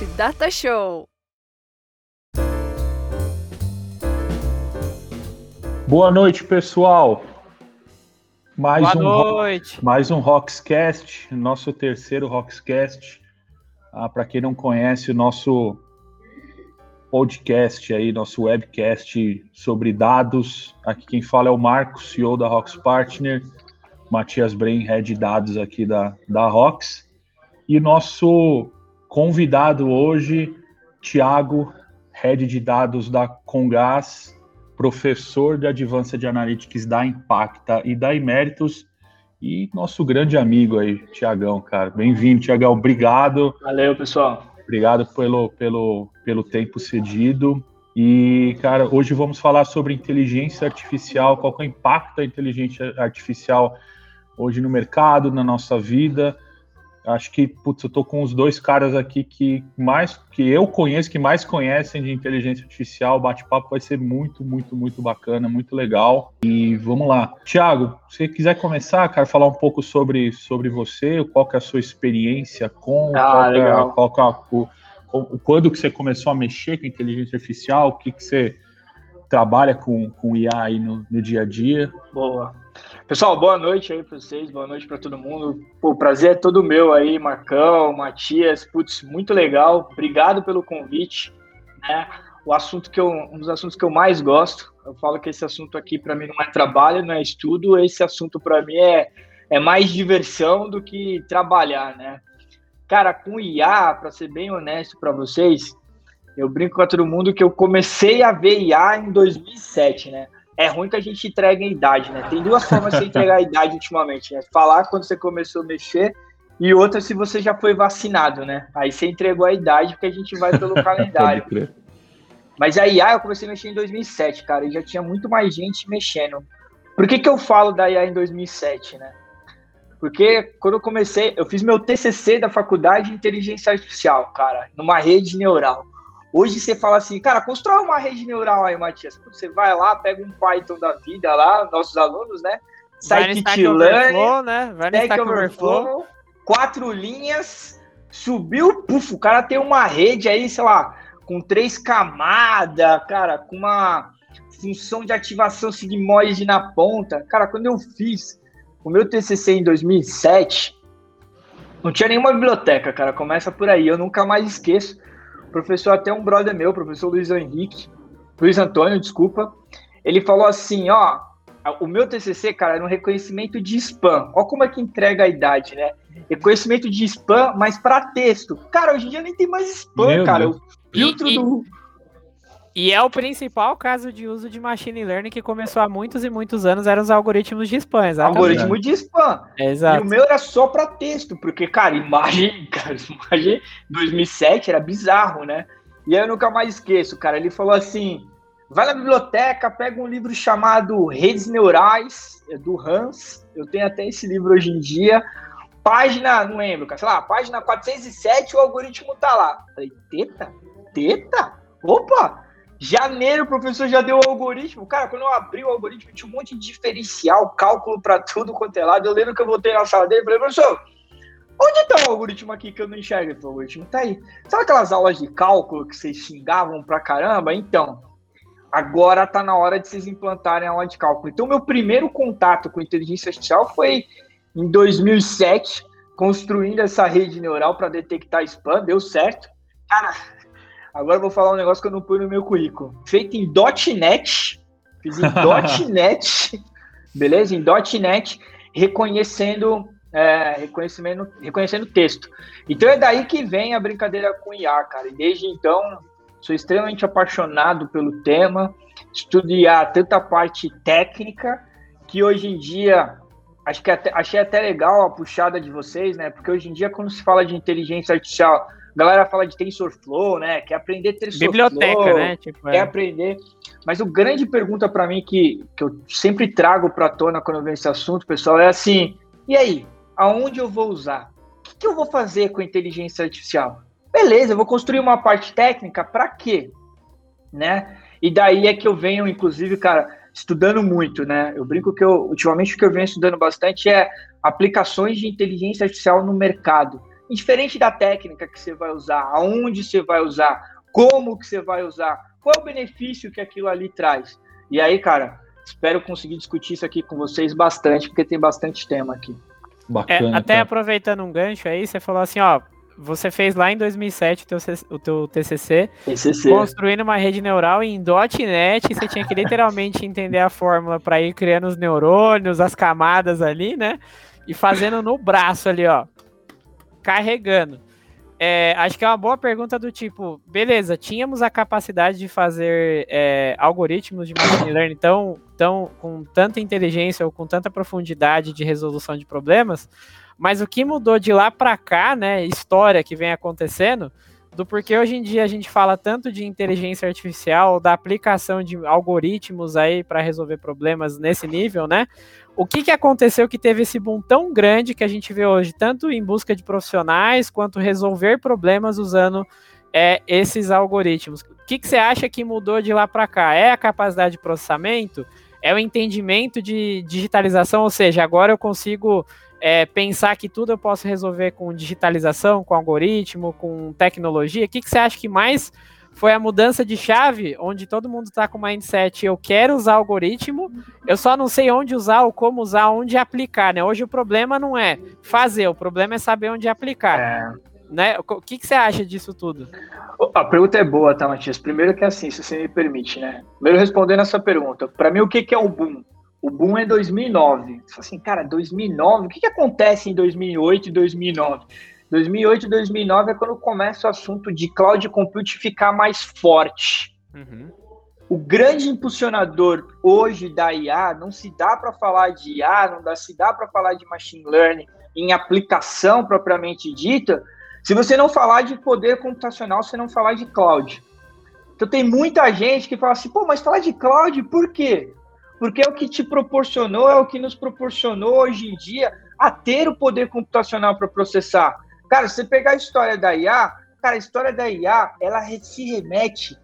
podcast Data Show. Boa noite, pessoal. Mais Boa um, noite. Mais um Roxcast, nosso terceiro Roxcast. Ah, Para quem não conhece, o nosso podcast aí, nosso webcast sobre dados. Aqui quem fala é o Marcos, CEO da Rox Partner. Matias Bren, head de dados aqui da, da Rox. E nosso convidado hoje, Tiago, head de dados da Congás, professor de Advanced Analytics da Impacta e da Emeritus, e nosso grande amigo aí, Tiagão, cara. Bem-vindo, Tiagão. Obrigado. Valeu, pessoal. Obrigado pelo, pelo, pelo tempo cedido. E, cara, hoje vamos falar sobre inteligência artificial, qual é o impacto da inteligência artificial hoje no mercado, na nossa vida. Acho que, putz, eu tô com os dois caras aqui que mais que eu conheço, que mais conhecem de inteligência artificial. O bate-papo vai ser muito, muito, muito bacana, muito legal. E vamos lá. Tiago, se você quiser começar, cara, falar um pouco sobre, sobre você, qual que é a sua experiência com, Ah, qual que é- qual que é o- quando que você começou a mexer com inteligência artificial, o que, que você trabalha com, com IA aí no, no dia a dia. Boa. Pessoal, boa noite aí pra vocês, boa noite pra todo mundo. O prazer é todo meu aí, Marcão, Matias, putz, muito legal. Obrigado pelo convite, né? O assunto que eu, um dos assuntos que eu mais gosto, eu falo que esse assunto aqui pra mim não é trabalho, não é estudo, esse assunto pra mim é, é mais diversão do que trabalhar, né? Cara, com IA, pra ser bem honesto pra vocês, eu brinco com todo mundo que eu comecei a ver IA em 2007, né? É ruim que a gente entregue a idade, né? Tem duas formas de entregar a idade ultimamente, né? Falar quando você começou a mexer e outra se você já foi vacinado, né? Aí você entregou a idade porque a gente vai pelo calendário. Mas a IA eu comecei a mexer em 2007, cara, e já tinha muito mais gente mexendo. Por que, que eu falo da IA em 2007, né? Porque quando eu comecei, eu fiz meu TCC da faculdade de inteligência artificial, cara, numa rede neural. Hoje você fala assim, cara, constrói uma rede neural aí, Matias. Você vai lá, pega um Python da vida lá, nossos alunos, né? Stack Overflow, né? Vai no Stack Overflow. Overflow, quatro linhas, subiu, puf, o cara tem uma rede aí, sei lá, com três camadas, cara, com uma função de ativação sigmoide na ponta. Cara, quando eu fiz o meu TCC em 2007, não tinha nenhuma biblioteca, cara, começa por aí, eu nunca mais esqueço. O professor, até um brother meu, o professor Luiz Henrique, Luiz Antônio, desculpa, ele falou assim, ó, o meu TCC, cara, era um reconhecimento de spam. Ó como é que entrega a idade, né? Reconhecimento de spam, mas para texto. Cara, hoje em dia nem tem mais spam, Meu cara. Deus. O filtro e- do... E é o principal caso de uso de machine learning que começou há muitos e muitos anos, eram os algoritmos de spam, exatamente. algoritmo de spam. E Exato. o meu era só para texto, porque, cara, imagem, cara, imagem 2007 era bizarro, né? E aí eu nunca mais esqueço, cara. Ele falou assim: vai na biblioteca, pega um livro chamado Redes Neurais, é do Hans. Eu tenho até esse livro hoje em dia. Página, não lembro, cara, sei lá, página 407, o algoritmo tá lá. Falei, teta? Teta? Opa! Janeiro, o professor já deu o algoritmo. Cara, quando eu abri o algoritmo, tinha um monte de diferencial, cálculo para tudo quanto é lado. Eu lembro que eu voltei na sala dele e falei, professor, onde tá o algoritmo aqui que eu não enxergo? O algoritmo tá aí. Sabe aquelas aulas de cálculo que vocês xingavam pra caramba? Então, agora tá na hora de vocês implantarem a aula de cálculo. Então, meu primeiro contato com inteligência artificial foi em 2007, construindo essa rede neural para detectar spam, deu certo. Cara, agora eu vou falar um negócio que eu não pus no meu currículo. Feito em .NET, fiz em .NET, beleza? Em .NET, reconhecendo, é, reconhecendo, reconhecendo texto. Então é daí que vem a brincadeira com IA, cara. E desde então, sou extremamente apaixonado pelo tema, estudo IA tanto a parte técnica, que hoje em dia acho que até, achei até legal a puxada de vocês, né? Porque hoje em dia, quando se fala de inteligência artificial, a galera fala de TensorFlow, né? Quer aprender TensorFlow. Biblioteca, né? Tipo, Quer é. aprender. Mas o grande pergunta para mim que, que eu sempre trago para tona quando eu venho esse assunto, pessoal, é assim: e aí? Aonde eu vou usar? O que, que eu vou fazer com inteligência artificial? Beleza, eu vou construir uma parte técnica para quê? Né? E daí é que eu venho, inclusive, cara, estudando muito, né? Eu brinco que eu, ultimamente o que eu venho estudando bastante é aplicações de inteligência artificial no mercado. Indiferente da técnica que você vai usar, aonde você vai usar, como que você vai usar, qual é o benefício que aquilo ali traz. E aí, cara, espero conseguir discutir isso aqui com vocês bastante, porque tem bastante tema aqui. Bacana, é, até cara. aproveitando um gancho aí, você falou assim, ó, você fez lá em 2007 o teu, o teu TCC, TCC, construindo uma rede neural em .NET, você tinha que literalmente entender a fórmula para ir criando os neurônios, as camadas ali, né? E fazendo no braço ali, ó, carregando. É, acho que é uma boa pergunta do tipo, beleza, tínhamos a capacidade de fazer é, algoritmos de machine learning tão, tão, com tanta inteligência ou com tanta profundidade de resolução de problemas, mas o que mudou de lá para cá, né, história que vem acontecendo, do porquê hoje em dia a gente fala tanto de inteligência artificial, da aplicação de algoritmos aí para resolver problemas nesse nível, né? O que, que aconteceu que teve esse boom tão grande que a gente vê hoje, tanto em busca de profissionais, quanto resolver problemas usando é, esses algoritmos? O que, que você acha que mudou de lá para cá? É a capacidade de processamento? É o entendimento de digitalização? Ou seja, agora eu consigo é, pensar que tudo eu posso resolver com digitalização, com algoritmo, com tecnologia? O que, que você acha que mais foi a mudança de chave, onde todo mundo está com o mindset, eu quero usar algoritmo, eu só não sei onde usar, ou como usar, onde aplicar, né? Hoje o problema não é fazer, o problema é saber onde aplicar. É. Né? O que, que você acha disso tudo? A pergunta é boa, tá, Matias? Primeiro que é assim, se você me permite, né? Primeiro respondendo essa pergunta, para mim o que, que é o boom? O boom é 2009. Você fala assim, cara, 2009, o que, que acontece em 2008 e 2009? 2008 e 2009 é quando começa o assunto de cloud computing ficar mais forte. Uhum. O grande impulsionador hoje da IA, não se dá para falar de IA, não dá, se dá para falar de machine learning em aplicação propriamente dita, se você não falar de poder computacional, você não falar de cloud. Então tem muita gente que fala assim, pô, mas falar de cloud por quê? Porque é o que te proporcionou, é o que nos proporcionou hoje em dia a ter o poder computacional para processar. Cara, se você pegar a história da IA, cara, a história da IA, ela se remete.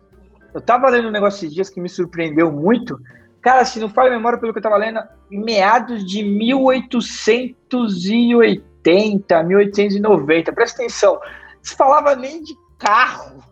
Eu tava lendo um negócio esses dias que me surpreendeu muito. Cara, se não falo memória pelo que eu tava lendo, meados de 1880, 1890. Presta atenção. Se falava nem de carro.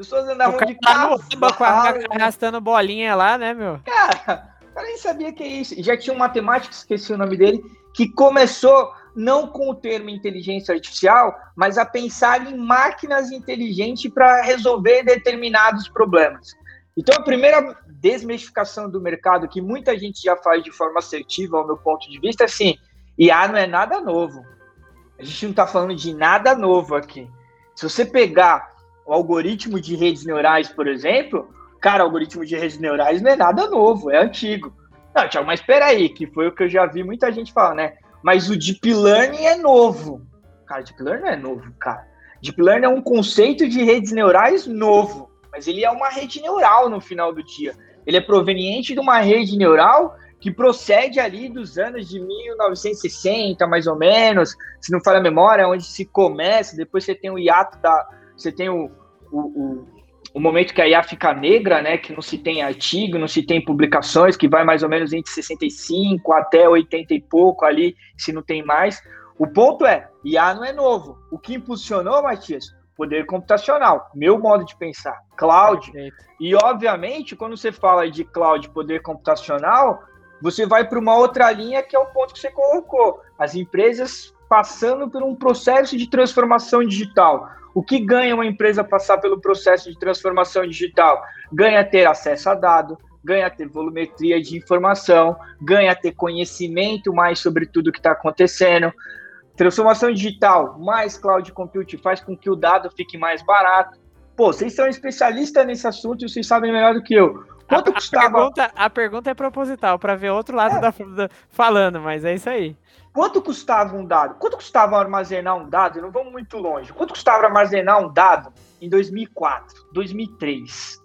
As pessoas andavam de carro. Tá arrastando bolinha lá, né, meu? Cara, eu nem sabia que é isso. Já tinha um matemático, esqueci o nome dele, que começou não com o termo inteligência artificial, mas a pensar em máquinas inteligentes para resolver determinados problemas. Então, a primeira desmistificação do mercado, que muita gente já faz de forma assertiva, ao meu ponto de vista, é assim: IA não é nada novo. A gente não está falando de nada novo aqui. Se você pegar o algoritmo de redes neurais, por exemplo, cara, algoritmo de redes neurais não é nada novo, é antigo. Não, Tiago, mas espera aí, que foi o que eu já vi muita gente falar, né? Mas o Deep Learning é novo. Cara, Deep Learning não é novo, cara. Deep Learning é um conceito de redes neurais novo, mas ele é uma rede neural no final do dia. Ele é proveniente de uma rede neural que procede ali dos anos de 1960, mais ou menos, se não falha a memória, onde se começa, depois você tem o hiato da. Você tem o, o, o o momento que a IA fica negra, né, que não se tem artigo, não se tem publicações, que vai mais ou menos entre 65 até 80 e pouco ali, se não tem mais. O ponto é, IA não é novo. O que impulsionou, Matias? Poder computacional, meu modo de pensar, cloud. E, obviamente, quando você fala de cloud, poder computacional, você vai para uma outra linha que é o ponto que você colocou. As empresas passando por um processo de transformação digital o que ganha uma empresa passar pelo processo de transformação digital? Ganha ter acesso a dado, ganha ter volumetria de informação, ganha ter conhecimento mais sobre tudo que está acontecendo. Transformação digital mais cloud computing faz com que o dado fique mais barato. Pô, vocês são especialistas nesse assunto e vocês sabem melhor do que eu. Quanto a, custava? A pergunta, a pergunta é proposital, para ver outro lado é. da, da, falando, mas é isso aí. Quanto custava um dado? Quanto custava armazenar um dado? Não vamos muito longe. Quanto custava armazenar um dado em 2004, 2003?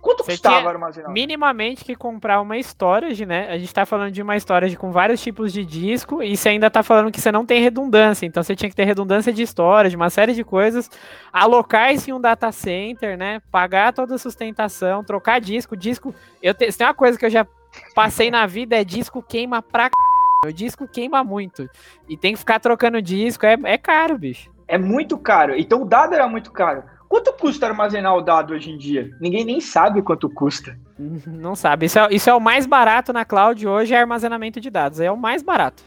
Quanto Você custava armazenar? Minimamente que comprar uma storage, né? A gente tá falando de uma storage com vários tipos de disco e você ainda tá falando que você não tem redundância. Então você tinha que ter redundância de storage, uma série de coisas. Alocar isso em um data center, né? Pagar toda a sustentação, trocar disco. Disco. Eu te... Se tem uma coisa que eu já passei na vida é disco queima pra c o disco queima muito. E tem que ficar trocando disco, é, é caro, bicho. É muito caro. Então o dado era muito caro. Quanto custa armazenar o dado hoje em dia? Ninguém nem sabe quanto custa. Não sabe. Isso é, isso é o mais barato na cloud hoje, é armazenamento de dados. É o mais barato.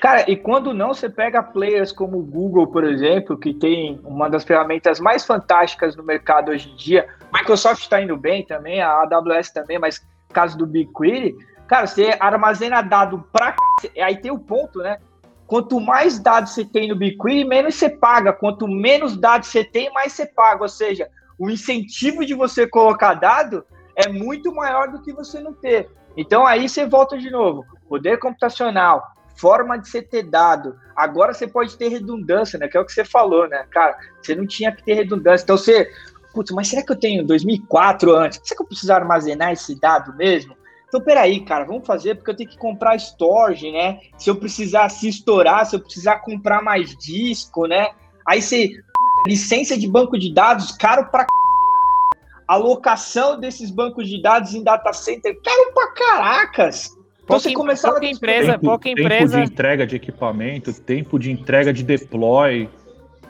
Cara, e quando não, você pega players como o Google, por exemplo, que tem uma das ferramentas mais fantásticas no mercado hoje em dia. Microsoft está indo bem também, a AWS também, mas caso do BigQuery, cara, você armazena dado pra Aí tem o ponto, né? Quanto mais dados você tem no BigQuery, menos você paga. Quanto menos dados você tem, mais você paga. Ou seja, o incentivo de você colocar dado é muito maior do que você não ter. Então aí você volta de novo. Poder computacional, forma de você ter dado. Agora você pode ter redundância, né? Que é o que você falou, né? Cara, você não tinha que ter redundância. Então você, putz, mas será que eu tenho 2004 antes? Será que eu preciso armazenar esse dado mesmo? Então, peraí, cara, vamos fazer, porque eu tenho que comprar storage, né? Se eu precisar se estourar, se eu precisar comprar mais disco, né? Aí você, licença de banco de dados, caro pra c... Alocação desses bancos de dados em data center, caro pra caracas. Então você começava pouca empresa, tempo, pouca empresa. Tempo de entrega de equipamento, tempo de entrega de deploy.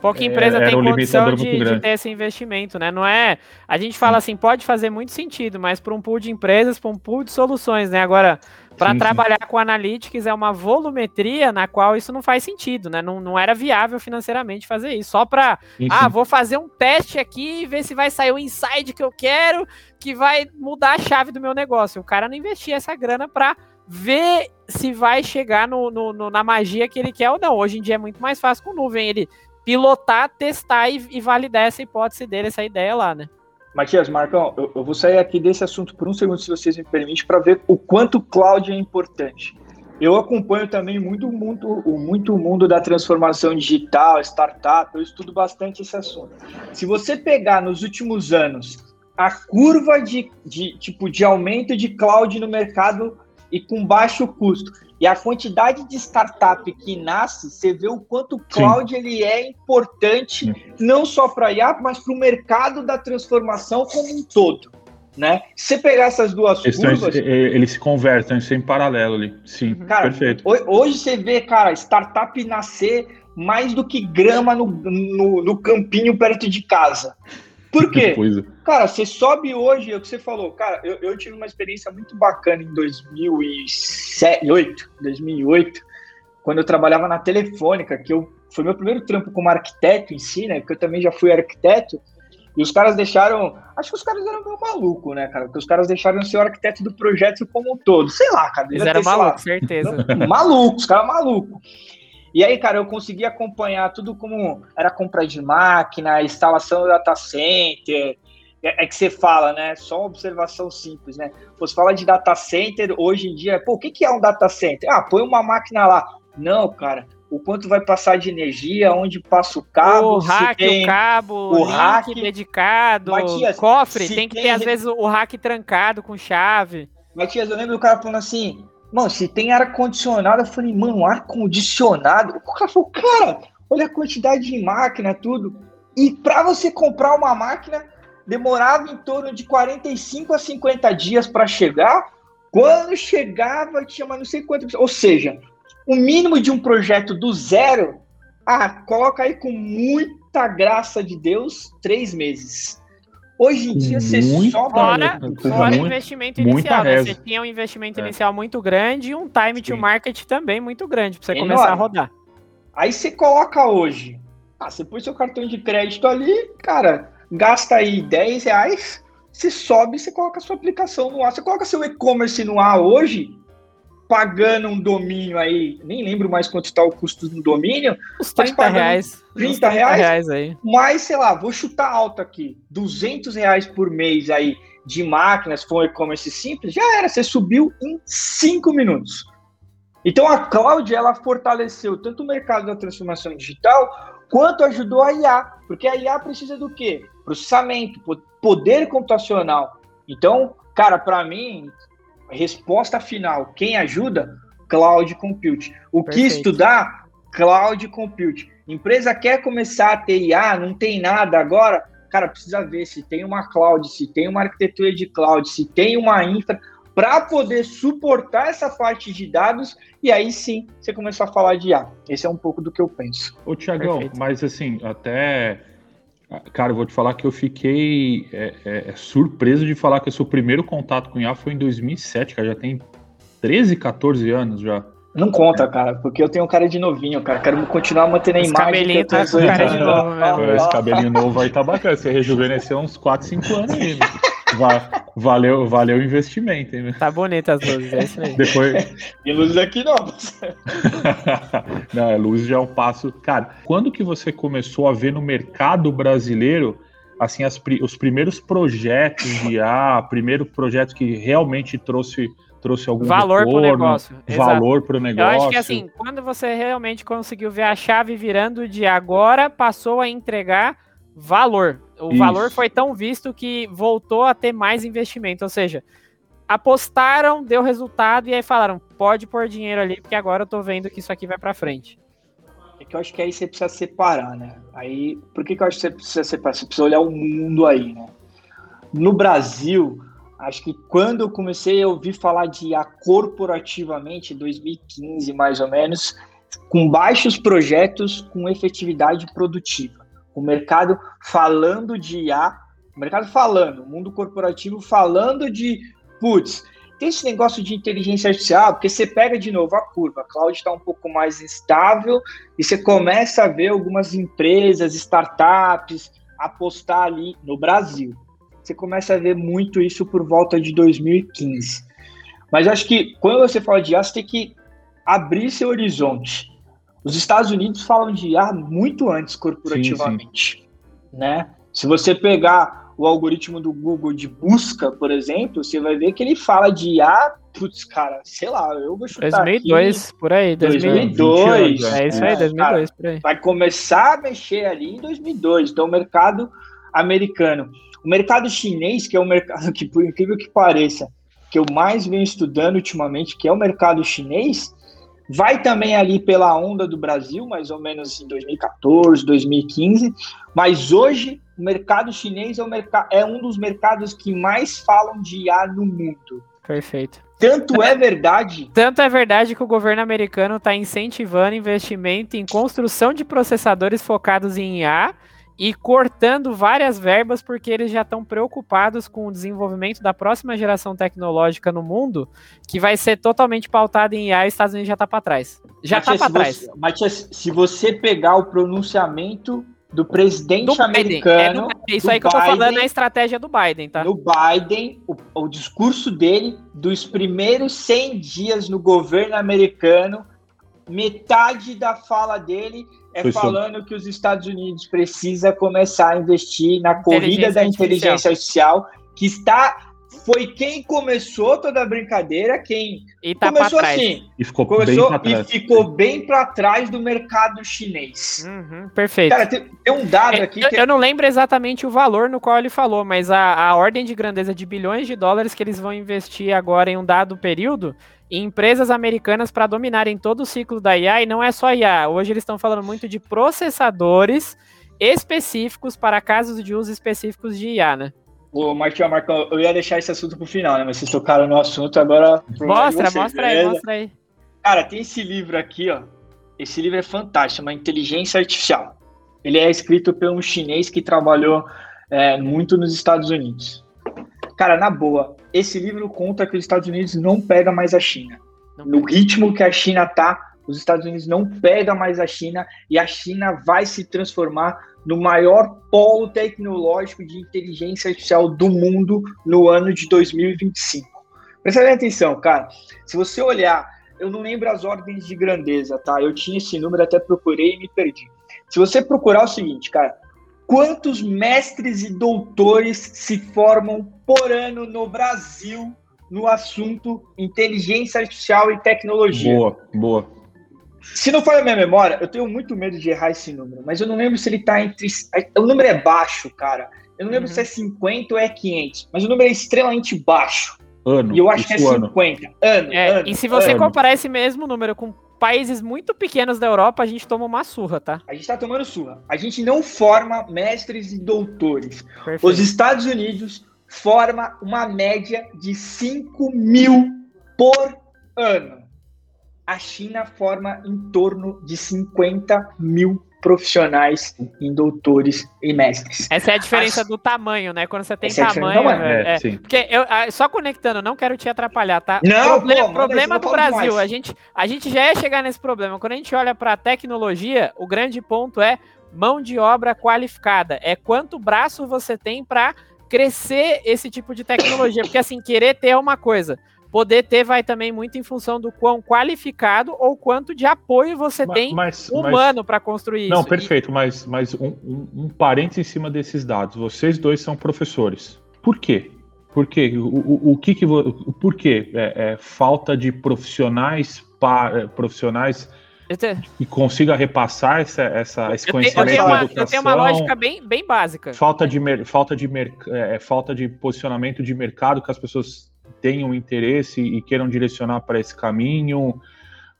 Pouca empresa é, tem um condição de, de, ter esse investimento, né? Não é. A gente fala sim. assim, pode fazer muito sentido, mas para um pool de empresas, para um pool de soluções, né? Agora, para trabalhar sim. com analytics é uma volumetria na qual isso não faz sentido, né? Não, não era viável financeiramente fazer isso. Só para, ah, vou fazer um teste aqui e ver se vai sair o insight que eu quero, que vai mudar a chave do meu negócio. O cara não investia essa grana para ver se vai chegar no, no, no, na magia que ele quer ou não. Hoje em dia é muito mais fácil com nuvem ele pilotar, testar e, e validar essa hipótese dele, essa ideia lá, né? Matias, Marcão, eu, eu, vou sair aqui desse assunto por um segundo, se vocês me permitem, para ver o quanto o cloud é importante. Eu acompanho também muito, muito, muito o mundo da transformação digital, startup, eu estudo bastante esse assunto. Se você pegar nos últimos anos a curva de, de tipo de aumento de cloud no mercado e com baixo custo. E a quantidade de startup que nasce, você vê o quanto o cloud ele é importante, Sim. não só para a IA, mas para o mercado da transformação como um todo. Né? Se você pegar essas duas curvas... Eles se convertem, isso é em paralelo ali. Sim, uhum. cara, perfeito. Hoje você vê, cara, startup nascer mais do que grama no, no, no campinho perto de casa. Por quê? Coisa. Cara, você sobe hoje, é o que você falou. Cara, eu, eu tive uma experiência muito bacana em 2008, 2008, quando eu trabalhava na Telefônica, que eu foi meu primeiro trampo como arquiteto em si, né? Porque eu também já fui arquiteto. E os caras deixaram. Acho que os caras eram meio malucos, né, cara? Porque os caras deixaram ser o arquiteto do projeto como um todo. Sei lá, cara. Eles eram malucos, certeza. Malucos, os caras malucos. E aí, cara, eu consegui acompanhar tudo como era compra de máquina, instalação do data center. É, é que você fala, né? Só uma observação simples, né? Você fala de data center hoje em dia, pô, o que, que é um data center? Ah, põe uma máquina lá. Não, cara, o quanto vai passar de energia, onde passa o cabo, o rack, tem, o cabo, o rack dedicado, Matias, cofre, tem que tem... ter às vezes o rack trancado com chave. Matias, eu lembro do cara falando assim: Mano, se tem ar-condicionado, eu falei, mano, ar-condicionado? O cara falou, cara, olha a quantidade de máquina, tudo. E para você comprar uma máquina, demorava em torno de 45 a 50 dias para chegar. Quando chegava, tinha mais não sei quanto. Ou seja, o mínimo de um projeto do zero, ah, coloca aí com muita graça de Deus, três meses. Hoje em dia você só fora, fora investimento inicial, né? Você tinha um investimento é. inicial muito grande e um time Sim. to market também muito grande para você Enorme. começar a rodar. Aí você coloca hoje, ah, você põe seu cartão de crédito ali, cara, gasta aí 10 reais, você sobe, você coloca a sua aplicação no ar, você coloca seu e-commerce no ar hoje, pagando um domínio aí, nem lembro mais quanto está o custo do domínio. Os 30 reais. 30 reais, reais aí. Mas, sei lá, vou chutar alto aqui, 200 reais por mês aí de máquinas, um e-commerce simples, já era, você subiu em 5 minutos. Então a cloud, ela fortaleceu tanto o mercado da transformação digital, quanto ajudou a IA, porque a IA precisa do quê? Processamento, poder computacional. Então, cara, para mim, resposta final, quem ajuda? Cloud Compute. O Perfeito. que estudar? Cloud Compute. Empresa quer começar a ter IA, não tem nada agora, cara, precisa ver se tem uma cloud, se tem uma arquitetura de cloud, se tem uma infra, para poder suportar essa parte de dados e aí sim você começar a falar de IA. Esse é um pouco do que eu penso. Ô, Tiagão, mas assim, até. Cara, eu vou te falar que eu fiquei é, é, é, surpreso de falar que o seu primeiro contato com IA foi em 2007, cara. Já tem 13, 14 anos já. Não conta, cara, porque eu tenho um cara de novinho, cara. Quero continuar mantendo a Esse imagem. Cabelinho tá com cara de novo. Esse cabelinho novo aí tá bacana. Você rejuvenesceu uns 4, 5 anos aí, né? valeu, valeu o investimento, hein? Tá bonita as luzes, é isso aí. Depois... e luzes aqui não. não, é luz já é um passo. Cara, quando que você começou a ver no mercado brasileiro assim as, os primeiros projetos de IA, primeiro projeto que realmente trouxe trouxe algum valor para o negócio. Valor para o negócio. Eu acho que assim, quando você realmente conseguiu ver a chave virando de agora, passou a entregar valor. O Isso. valor foi tão visto que voltou a ter mais investimento. Ou seja, apostaram, deu resultado e aí falaram: pode pôr dinheiro ali, porque agora eu tô vendo que isso aqui vai para frente. É que eu acho que aí você precisa separar, né? Aí, por que, que eu acho que você precisa separar? Você precisa olhar o mundo aí, né? No Brasil, acho que quando eu comecei a ouvir falar de IA corporativamente, 2015 mais ou menos, com baixos projetos com efetividade produtiva o mercado falando de IA, o mercado falando, o mundo corporativo falando de, putz, tem esse negócio de inteligência artificial, porque você pega de novo a curva, a cloud está um pouco mais instável e você começa a ver algumas empresas, startups apostar ali no Brasil. Você começa a ver muito isso por volta de 2015. Mas acho que quando você fala de IA, você tem que abrir seu horizonte. Os Estados Unidos falam de IA muito antes corporativamente, sim, sim. né? Se você pegar o algoritmo do Google de busca, por exemplo, você vai ver que ele fala de IA, putz, cara, sei lá, eu vou chutar 2002, aqui, por aí, 2002. é isso aí, 2002, cara, por aí. Vai começar a mexer ali em 2002, então o mercado americano. O mercado chinês, que é o mercado que, por incrível que pareça, que eu mais venho estudando ultimamente, que é o mercado chinês, vai também ali pela onda do Brasil, mais ou menos em 2014, 2015, mas hoje o mercado chinês é, é um dos mercados que mais falam de IA no mundo. Perfeito. Tanto é verdade. Tanto é verdade que o governo americano está incentivando investimento em construção de processadores focados em IA e cortando várias verbas porque eles já estão preocupados com o desenvolvimento da próxima geração tecnológica no mundo, que vai ser totalmente pautada em IA e os Estados Unidos já está para trás. Já está para trás. Matias, se você pegar o pronunciamento do presidente do americano. É isso aí que Biden, eu tô falando é a estratégia do Biden, tá? Do Biden, o, o discurso dele dos primeiros 100 dias no governo americano, metade da fala dele é Foi falando sobre. que os Estados Unidos precisa começar a investir na corrida da inteligência artificial, que está foi quem começou toda a brincadeira, quem e tá começou assim, e ficou começou bem e ficou bem para trás do mercado chinês. Uhum, perfeito. Cara, tem, tem, um dado é, aqui. Eu, que... eu, não lembro exatamente o valor no qual ele falou, mas a, a ordem de grandeza de bilhões de dólares que eles vão investir agora em um dado período em empresas americanas para dominarem todo o ciclo da IA, e não é só IA. Hoje eles estão falando muito de processadores específicos para casos de uso específicos de IA, né? Ô, Martinho, Marcão, eu ia deixar esse assunto pro final, né? Mas vocês tocaram no assunto, agora. Mostra, vocês, mostra beleza? aí, mostra aí. Cara, tem esse livro aqui, ó. Esse livro é fantástico, uma inteligência artificial. Ele é escrito por um chinês que trabalhou é, muito nos Estados Unidos. Cara, na boa, esse livro conta que os Estados Unidos não pega mais a China. No ritmo que a China tá, os Estados Unidos não pega mais a China e a China vai se transformar no maior polo tecnológico de inteligência artificial do mundo no ano de 2025. Presta atenção, cara. Se você olhar, eu não lembro as ordens de grandeza, tá? Eu tinha esse número, até procurei e me perdi. Se você procurar o seguinte, cara, quantos mestres e doutores se formam por ano no Brasil no assunto inteligência artificial e tecnologia? Boa, boa. Se não for a minha memória, eu tenho muito medo de errar esse número, mas eu não lembro se ele está entre. O número é baixo, cara. Eu não lembro uhum. se é 50 ou é 500, mas o número é extremamente baixo. Ano. E eu acho que é 50. Ano. Ano, é, ano, e se você ano. comparar esse mesmo número com países muito pequenos da Europa, a gente toma uma surra, tá? A gente tá tomando surra. A gente não forma mestres e doutores. Perfeito. Os Estados Unidos forma uma média de 5 mil por ano. A China forma em torno de 50 mil profissionais em doutores e mestres. Essa é a diferença do tamanho, né? Quando você tem Essa tamanho. É, é, é, porque eu, só conectando, não quero te atrapalhar, tá? Não, Proble pô, problema do Brasil. A gente, a gente já ia chegar nesse problema. Quando a gente olha para a tecnologia, o grande ponto é mão de obra qualificada. É quanto braço você tem para crescer esse tipo de tecnologia. Porque assim, querer ter é uma coisa. Poder ter vai também muito em função do quão qualificado ou quanto de apoio você mas, tem mas, humano para construir não, isso. Não, perfeito, e... mas, mas um, um, um parênteses em cima desses dados. Vocês dois são professores. Por quê? Por quê? O, o, o que que... Por quê? É, é falta de profissionais, para, profissionais e consiga repassar essa, essa, esse conhecimento eu tenho, uma, educação. Eu tenho uma lógica bem, bem básica. Falta de, falta, de é, falta de posicionamento de mercado que as pessoas tenham interesse e queiram direcionar para esse caminho,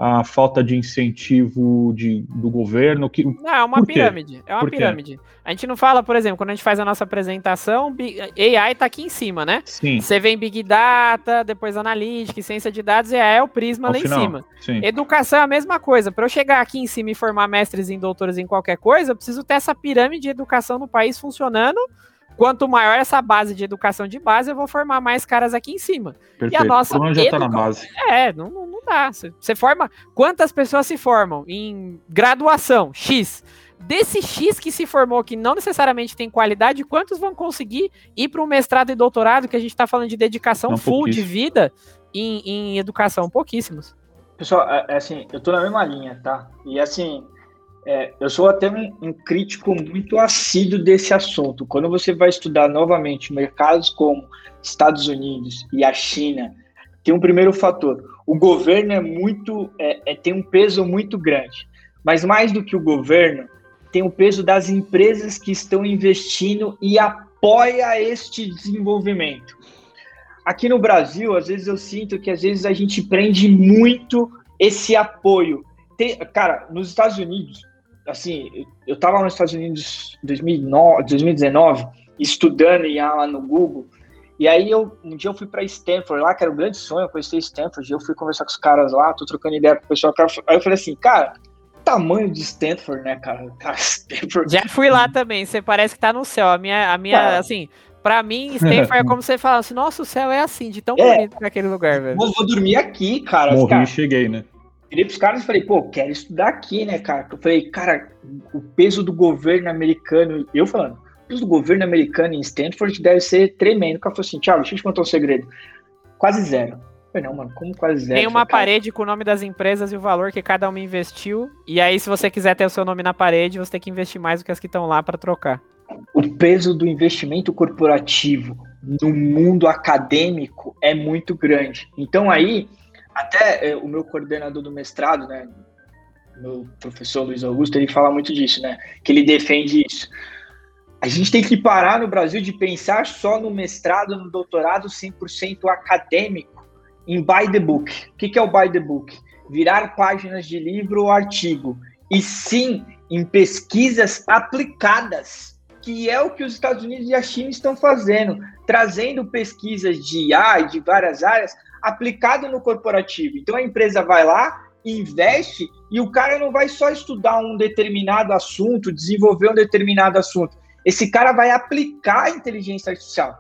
a falta de incentivo de, do governo. Que, não, é uma pirâmide. É uma por pirâmide. Quê? A gente não fala, por exemplo, quando a gente faz a nossa apresentação, AI está aqui em cima, né? Sim. Você vem Big Data, depois Analytics, ciência de dados, AI é o prisma Ao lá final, em cima. Sim. Educação é a mesma coisa. Para eu chegar aqui em cima e formar mestres e doutores em qualquer coisa, eu preciso ter essa pirâmide de educação no país funcionando quanto maior essa base de educação de base, eu vou formar mais caras aqui em cima. Perfeito. E a nossa já educa... tá na base. É, não, não, não dá. Você forma. Quantas pessoas se formam em graduação? X. Desse X que se formou, que não necessariamente tem qualidade, quantos vão conseguir ir para um mestrado e doutorado, que a gente está falando de dedicação não, full de vida em, em educação? Pouquíssimos. Pessoal, é, é assim, eu tô na mesma linha, tá? E assim, é, eu sou até um, um, crítico muito assíduo desse assunto. Quando você vai estudar novamente mercados como Estados Unidos e a China, tem um primeiro fator: o governo é muito, é, é, tem um peso muito grande. Mas mais do que o governo, tem o peso das empresas que estão investindo e apoia este desenvolvimento. Aqui no Brasil, às vezes eu sinto que às vezes a gente prende muito esse apoio. Tem, cara, nos Estados Unidos, assim, eu estava nos Estados Unidos em 2019, estudando em lá no Google, e aí eu, um dia eu fui para Stanford lá, que era um grande sonho conhecer Stanford, e eu fui conversar com os caras lá, tô trocando ideia com o pessoal, aí eu falei assim, cara, tamanho de Stanford, né, cara? cara Stanford. Já fui lá também, você parece que tá no céu, a minha, a minha, assim, Pra mim, Stanford é como você fala assim, nossa, o céu é assim, de tão é, bonito naquele lugar, velho. Vou, vou dormir aqui, cara. Morri e cheguei, né? Virei pros caras e falei, pô, quero estudar aqui, né, cara? Eu falei, cara, o peso do governo americano, eu falando, o peso do governo americano em Stanford deve ser tremendo. O cara falou assim, Thiago, deixa eu te contar um segredo. Quase zero. Eu falei, não, mano, como quase zero? Tem uma parede com o nome das empresas e o valor que cada uma investiu. E aí, se você quiser ter o seu nome na parede, você tem que investir mais do que as que estão lá para trocar. O peso do investimento corporativo no mundo acadêmico é muito grande. Então aí até é, o meu coordenador do mestrado, né, meu professor Luiz Augusto, ele fala muito disso, né, que ele defende isso. A gente tem que parar no Brasil de pensar só no mestrado, no doutorado 100% acadêmico, em by the book. O que é o by the book? Virar páginas de livro ou artigo. E sim em pesquisas aplicadas, que é o que os Estados Unidos e a China estão fazendo, trazendo pesquisas de IA e de várias áreas aplicado no corporativo. Então a empresa vai lá, investe e o cara não vai só estudar um determinado assunto, desenvolver um determinado assunto. Esse cara vai aplicar a inteligência artificial.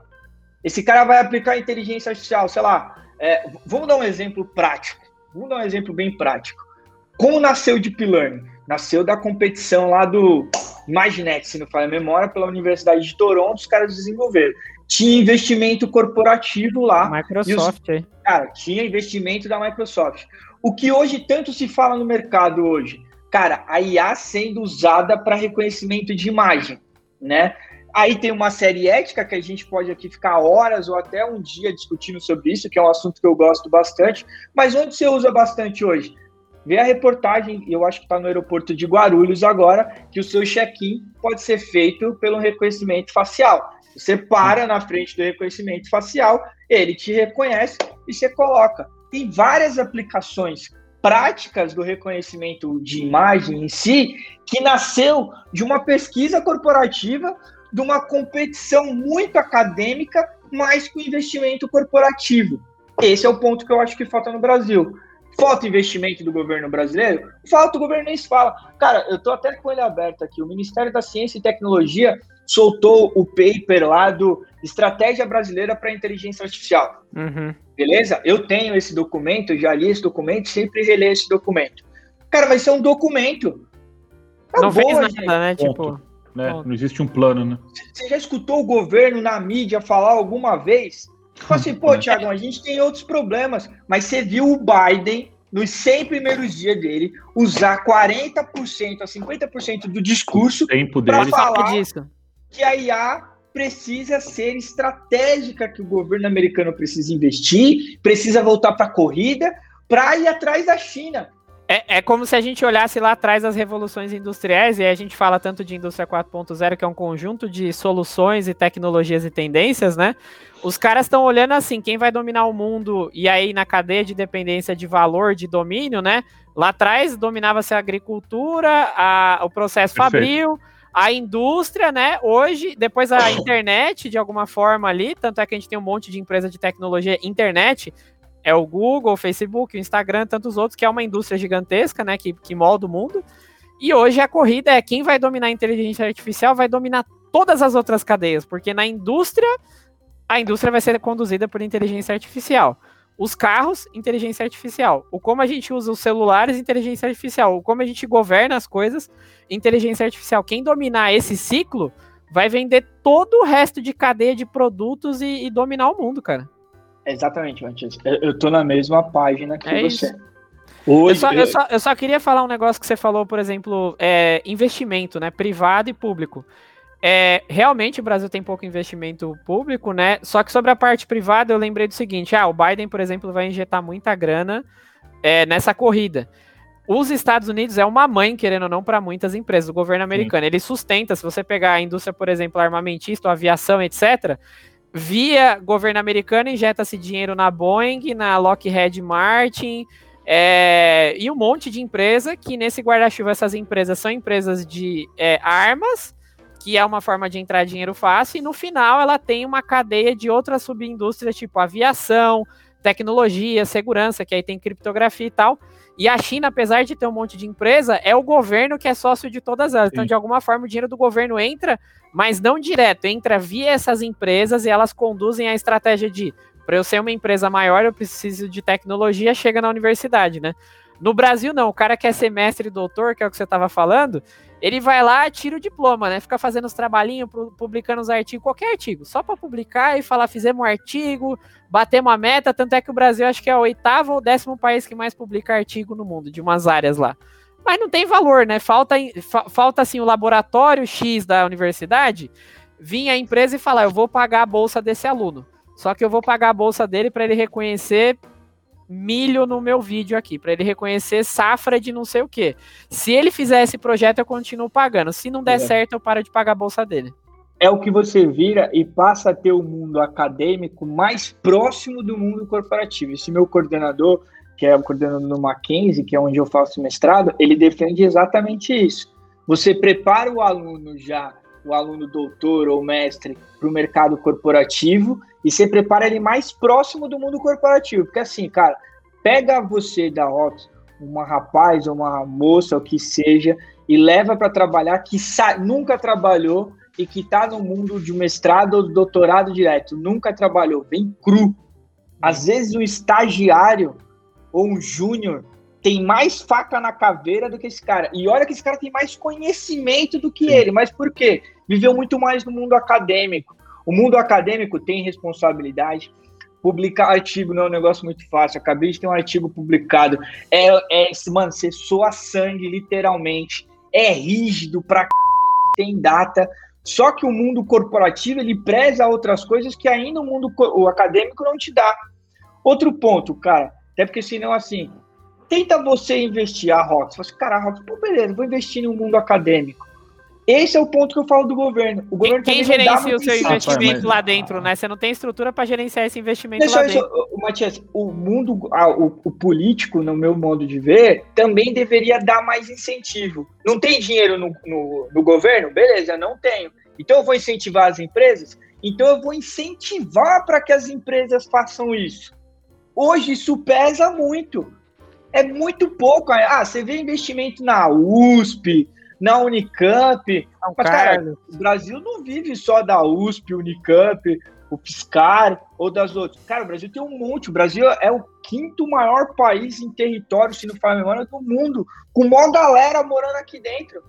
Esse cara vai aplicar a inteligência artificial, sei lá. É, vamos dar um exemplo prático. Vamos dar um exemplo bem prático. Como nasceu o Deep Learning? Nasceu da competição lá do Imaginet, se não falha a memória, pela Universidade de Toronto, os caras desenvolveram tinha investimento corporativo lá. Microsoft, os, Cara, tinha investimento da Microsoft. O que hoje tanto se fala no mercado hoje? Cara, a IA sendo usada para reconhecimento de imagem, né? Aí tem uma série ética que a gente pode aqui ficar horas ou até um dia discutindo sobre isso, que é um assunto que eu gosto bastante. Mas onde você usa bastante hoje? Vê a reportagem, eu acho que está no aeroporto de Guarulhos agora, que o seu check-in pode ser feito pelo reconhecimento facial. Você para na frente do reconhecimento facial, ele te reconhece e você coloca. Tem várias aplicações práticas do reconhecimento de imagem em si que nasceu de uma pesquisa corporativa, de uma competição muito acadêmica mais com investimento corporativo. Esse é o ponto que eu acho que falta no Brasil. Falta investimento do governo brasileiro? Falta, o governo nem se fala. Cara, eu tô até com ele aberto aqui. O Ministério da Ciência e Tecnologia soltou o paper lá do Estratégia Brasileira para Inteligência Artificial. Uhum. Beleza? Eu tenho esse documento, já li esse documento, sempre releio esse documento. Cara, vai ser um documento. Tá não boa, fez nada, gente. né? Tipo, né? Não existe um plano, né? Você já escutou o governo na mídia falar alguma vez? Tipo assim, pô, Thiago, a gente tem outros problemas, mas você viu o Biden, nos 100 primeiros dias dele, usar 40% a 50% do discurso para falar disso. Que a IA precisa ser estratégica, que o governo americano precisa investir, precisa voltar para a corrida para ir atrás da China. É, é como se a gente olhasse lá atrás das revoluções industriais, e a gente fala tanto de indústria 4.0, que é um conjunto de soluções e tecnologias e tendências, né? Os caras estão olhando assim, quem vai dominar o mundo, e aí na cadeia de dependência de valor, de domínio, né? Lá atrás dominava-se a agricultura, a, o processo Perfeito. fabril, a indústria, né? Hoje, depois a internet, de alguma forma ali, tanto é que a gente tem um monte de empresa de tecnologia internet, é o Google, o Facebook, o Instagram, tantos outros, que é uma indústria gigantesca, né, que, que molda o mundo. E hoje a corrida é quem vai dominar a inteligência artificial vai dominar todas as outras cadeias, porque na indústria, a indústria vai ser conduzida por inteligência artificial. Os carros, inteligência artificial. O como a gente usa os celulares, inteligência artificial. O como a gente governa as coisas, inteligência artificial. Quem dominar esse ciclo vai vender todo o resto de cadeia de produtos e, e dominar o mundo, cara. Exatamente, Matias. Eu, eu tô na mesma página que é você. Isso. Hoje, eu, só, eu, só, eu só queria falar um negócio que você falou, por exemplo, é, investimento, né? Privado e público. É, realmente o Brasil tem pouco investimento público, né? Só que sobre a parte privada, eu lembrei do seguinte: ah, o Biden, por exemplo, vai injetar muita grana é, nessa corrida. Os Estados Unidos é uma mãe, querendo ou não, para muitas empresas, o governo americano. Sim. Ele sustenta, se você pegar a indústria, por exemplo, armamentista, aviação, etc., via governo americano, injeta-se dinheiro na Boeing, na Lockheed Martin é, e um monte de empresa que nesse guarda-chuva essas empresas são empresas de é, armas, que é uma forma de entrar dinheiro fácil, e no final ela tem uma cadeia de outras subindústrias, tipo aviação, tecnologia, segurança, que aí tem criptografia e tal. E a China, apesar de ter um monte de empresa, é o governo que é sócio de todas elas. Então, Sim. Então, de alguma forma, o dinheiro do governo entra mas não direto, entra via essas empresas e elas conduzem a estratégia de para eu ser uma empresa maior, eu preciso de tecnologia, chega na universidade, né? No Brasil, não, o cara quer ser mestre e doutor, que é o que você estava falando, ele vai lá, tira o diploma, né? Fica fazendo os trabalhinhos, publicando os artigos, qualquer artigo, só para publicar e falar, fizemos um artigo, batemos uma meta, tanto é que o Brasil acho que é o oitavo ou décimo país que mais publica artigo no mundo, de umas áreas lá mas não tem valor, né? Falta, fa, falta assim o laboratório X da universidade vir a empresa e falar: eu vou pagar a bolsa desse aluno. Só que eu vou pagar a bolsa dele para ele reconhecer milho no meu vídeo aqui, para ele reconhecer safra de não sei o que. Se ele fizer esse projeto, eu continuo pagando. Se não der é. certo, eu paro de pagar a bolsa dele. É o que você vira e passa a ter o mundo acadêmico mais próximo do mundo corporativo. Esse meu coordenador, que é o coordenador do Mackenzie, que é onde eu faço mestrado, ele defende exatamente isso. Você prepara o aluno já, o aluno doutor ou mestre, para o mercado corporativo e você prepara ele mais próximo do mundo corporativo. Porque assim, cara, pega você da Ops, uma rapaz ou uma moça, o que seja, e leva para trabalhar que nunca trabalhou e que está no mundo de mestrado ou doutorado direto, nunca trabalhou, bem cru. Às vezes o estagiário ou um júnior tem mais faca na caveira do que esse cara. E olha que esse cara tem mais conhecimento do que Sim. ele. Mas por quê? Viveu muito mais no mundo acadêmico. O mundo acadêmico tem responsabilidade. Publicar artigo não é um negócio muito fácil. Acabei de ter um artigo publicado. É, é mano, você soa sangue, literalmente. É rígido pra c... tem data. Só que o mundo corporativo ele preza outras coisas que ainda o mundo o acadêmico não te dá. Outro ponto, cara até porque senão, assim, tenta você investir a Rox. Você, assim, cara, a Rox, pô, beleza, vou investir no mundo acadêmico. Esse é o ponto que eu falo do governo. O governo Quem gerencia o seu investimento lá dentro, né? Você não tem estrutura para gerenciar esse investimento lá dentro. Isso, Matias, o mundo, o, o, político, no meu modo de ver, também deveria dar mais incentivo. Não tem dinheiro no, no, no governo? Beleza, não tenho. Então eu vou incentivar as empresas Então eu vou incentivar para que as empresas façam isso. Hoje isso pesa muito. É muito pouco. Ah, você vê investimento na USP, na Unicamp. Não, mas, cara, o Brasil não vive só da USP, Unicamp, o Piscar ou das outras. Cara, o Brasil tem um monte. O Brasil é o quinto maior país em território, se não for a memória, do mundo, com uma galera morando aqui dentro.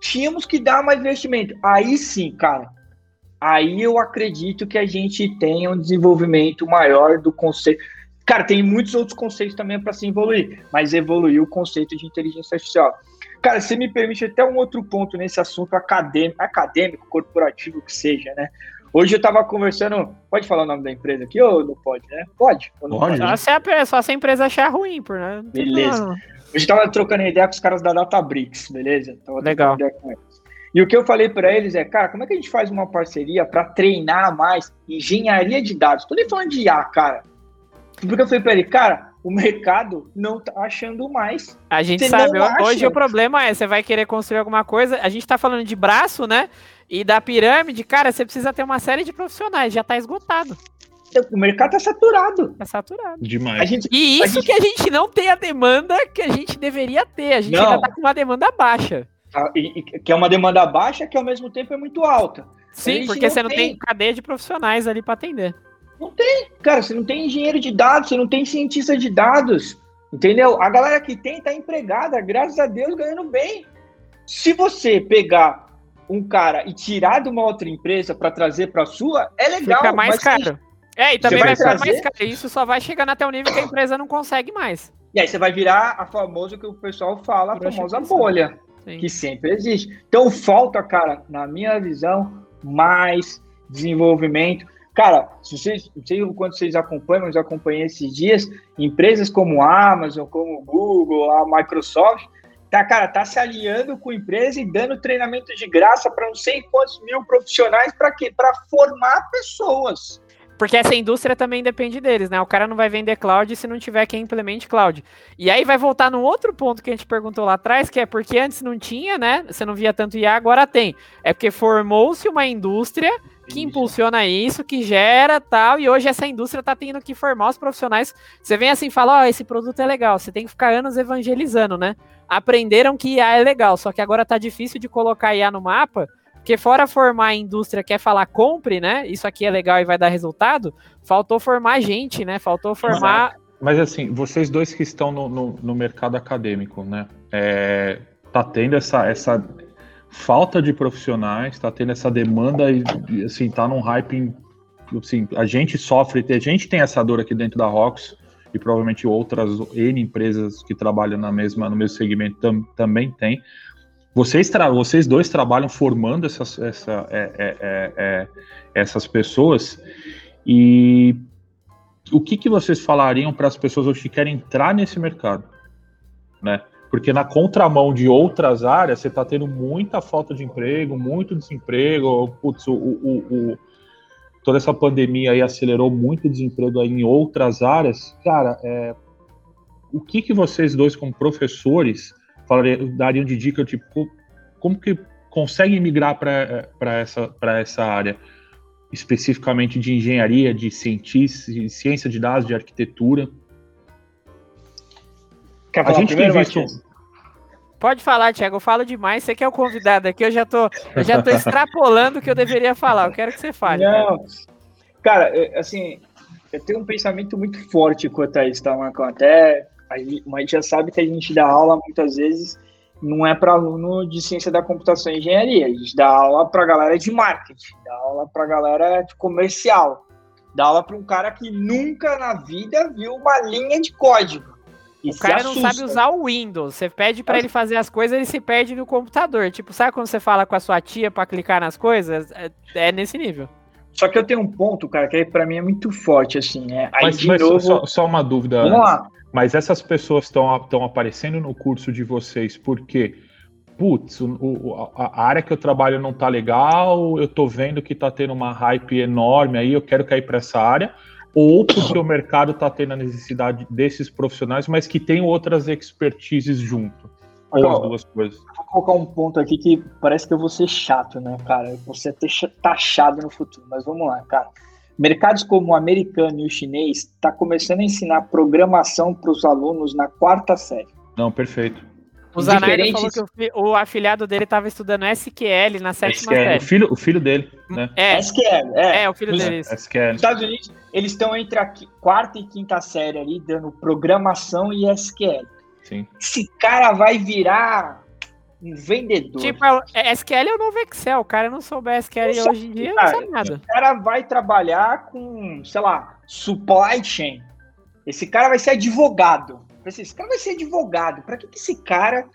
Tínhamos que dar mais investimento. Aí sim, cara. Aí eu acredito que a gente tenha um desenvolvimento maior do conceito. Cara, tem muitos outros conceitos também para se evoluir, mas evoluir o conceito de inteligência artificial. Cara, você me permite até um outro ponto nesse assunto acadêmico, acadêmico corporativo que seja, né? Hoje eu estava conversando. Pode falar o nome da empresa aqui ou não pode, né? Pode. pode. pode. Só, se a, só se a empresa achar ruim, por né? Beleza. Hoje eu estava trocando ideia com os caras da Databricks, beleza? Tava Legal. E o que eu falei para eles é, cara, como é que a gente faz uma parceria para treinar mais engenharia de dados? Tô nem falando de IA, cara. Porque eu falei para ele, cara, o mercado não tá achando mais. A gente você sabe, hoje o problema é, você vai querer construir alguma coisa, a gente tá falando de braço, né? E da pirâmide, cara, você precisa ter uma série de profissionais, já tá esgotado. O mercado tá saturado. Tá saturado. Demais. Gente, e isso gente... que a gente não tem a demanda que a gente deveria ter. A gente não. ainda tá com uma demanda baixa. Ah, e, e, que é uma demanda baixa que ao mesmo tempo é muito alta. Sim, porque não você não tem... tem cadeia de profissionais ali para atender. Não tem, cara, você não tem engenheiro de dados, você não tem cientista de dados, entendeu? A galera que tem tá empregada, graças a Deus, ganhando bem. Se você pegar um cara e tirar de uma outra empresa para trazer para sua, é legal. Fica mais caro. É, e também vai, vai ficar mais caro. Isso só vai chegando até o nível que a empresa não consegue mais. E aí você vai virar a famosa que o pessoal fala, a famosa bolha, Sim. que sempre existe. Então falta, cara, na minha visão, mais desenvolvimento. Cara, vocês, não sei o quanto vocês acompanham, mas eu acompanhei esses dias, empresas como a Amazon, como o Google, a Microsoft, tá, cara, tá se alinhando com empresa e dando treinamento de graça para não sei quantos mil profissionais para quê? Para formar pessoas. Porque essa indústria também depende deles, né? O cara não vai vender cloud se não tiver quem implemente cloud. E aí vai voltar no outro ponto que a gente perguntou lá atrás, que é porque antes não tinha, né? Você não via tanto IA, agora tem. É porque formou-se uma indústria que impulsiona isso, que gera tal, e hoje essa indústria tá tendo que formar os profissionais. Você vem assim e fala, ó, oh, esse produto é legal, você tem que ficar anos evangelizando, né? Aprenderam que IA é legal, só que agora tá difícil de colocar IA no mapa, porque fora formar a indústria quer falar compre, né? Isso aqui é legal e vai dar resultado, faltou formar gente, né? Faltou formar... Mas assim, vocês dois que estão no, no, no mercado acadêmico, né? É, tá tendo essa, essa falta de profissionais, está tendo essa demanda e, assim, tá num hype. Assim, a gente sofre, a gente tem essa dor aqui dentro da Rocks e provavelmente outras N empresas que trabalham na mesma, no mesmo segmento tam, também tem. Vocês, vocês dois trabalham formando essas, essa, é, é, é, é, essas pessoas e o que, que vocês falariam para as pessoas hoje que querem entrar nesse mercado? Né? Porque na contramão de outras áreas, você está tendo muita falta de emprego, muito desemprego. Putz, o, o, o, toda essa pandemia aí acelerou muito o desemprego aí em outras áreas. Cara, é, o que, que vocês dois, como professores, falariam, dariam de dica, tipo, como que conseguem migrar para essa, essa área? Especificamente de engenharia, de cientista, de ciência de dados, de arquitetura. Quer falar a gente primeiro, tem visto... Pode falar, Thiago. Eu falo demais. Você que é o convidado aqui, eu já tô, eu já tô extrapolando o que eu deveria falar. Eu quero que você fale. Não. Cara, assim, eu tenho um pensamento muito forte quanto a isso, tá, Marcão? Até a gente já sabe que a gente dá aula muitas vezes não é para aluno de ciência da computação e engenharia. A gente dá aula para galera de marketing, dá aula para galera de comercial, dá aula para um cara que nunca na vida viu uma linha de código. O cara não sabe usar o Windows. Você pede para ele fazer as coisas, ele se perde no computador. Tipo, sabe quando você fala com a sua tia para clicar nas coisas? É, é, nesse nível. Só que eu tenho um ponto, cara, que para mim é muito forte, assim, né? Aí, mas, mas novo... só, só, uma dúvida. Vamos lá. Mas essas pessoas estão aparecendo no curso de vocês porque, putz, o, a área que eu trabalho não tá legal, eu tô vendo que tá tendo uma hype enorme aí, eu quero cair para essa área ou porque o mercado está tendo a necessidade desses profissionais, mas que tem outras expertises junto? as duas coisas. Vou colocar um ponto aqui que parece que eu vou ser chato, né, cara? Você ter taxado no futuro, mas vamos lá, cara. Mercados como o americano e o chinês está começando a ensinar programação para os alunos na quarta série. Não, perfeito. O Zanardo diferentes... falou que o, o, afilhado dele estava estudando SQL na sétima SQL, série. O filho, o filho dele, né? É, SQL, é. É, o filho dele. SQL. Nos Estados Unidos, eles estão entre a quarta e quinta série ali, dando programação e SQL. Sim. Esse cara vai virar um vendedor. Tipo, é, SQL é o novo Excel. O cara não souber SQL hoje em dia, cara, não sabe nada. O cara vai trabalhar com, sei lá, supply chain. Esse cara vai ser advogado. Esse cara vai ser advogado. Para que, que esse cara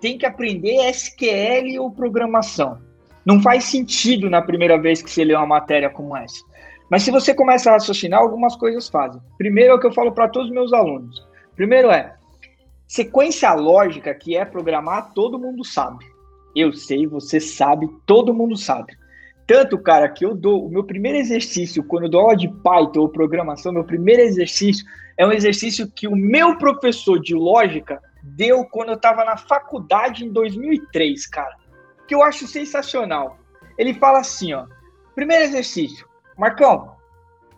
tem que aprender SQL ou programação? Não faz sentido na primeira vez que você lê uma matéria como essa. Mas se você começa a raciocinar, algumas coisas fazem. Primeiro é o que eu falo para todos os meus alunos. Primeiro é, sequência lógica que é programar, todo mundo sabe. Eu sei, você sabe, todo mundo sabe. Tanto, cara, que eu dou o meu primeiro exercício, quando eu dou aula de Python ou programação, meu primeiro exercício é um exercício que o meu professor de lógica deu quando eu estava na faculdade em 2003, cara. Que eu acho sensacional. Ele fala assim, ó. Primeiro exercício. Marcão,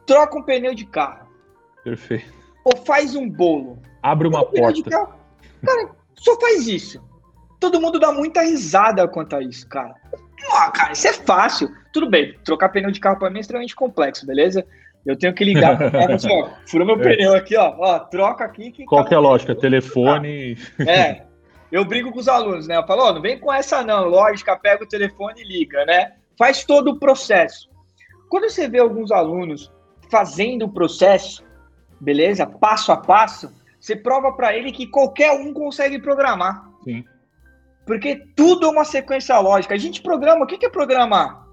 troca um pneu de carro. Perfeito. Ou faz um bolo. Abre uma porta. Cara, só faz isso. Todo mundo dá muita risada quanto a isso, cara. Ah, cara, isso é fácil. Tudo bem, trocar pneu de carro para mim é extremamente complexo, beleza? Eu tenho que ligar. Assim, ó, furou meu é. pneu aqui, ó. ó troca aqui. Que Qual que é a lógica? Telefone. É. Eu brigo com os alunos, né? Eu falo, ó, não vem com essa não. Lógica, pega o telefone e liga, né? Faz todo o processo. Quando você vê alguns alunos fazendo o processo, beleza? Passo a passo, você prova para ele que qualquer um consegue programar. Sim. Porque tudo é uma sequência lógica. A gente programa, o que é programar?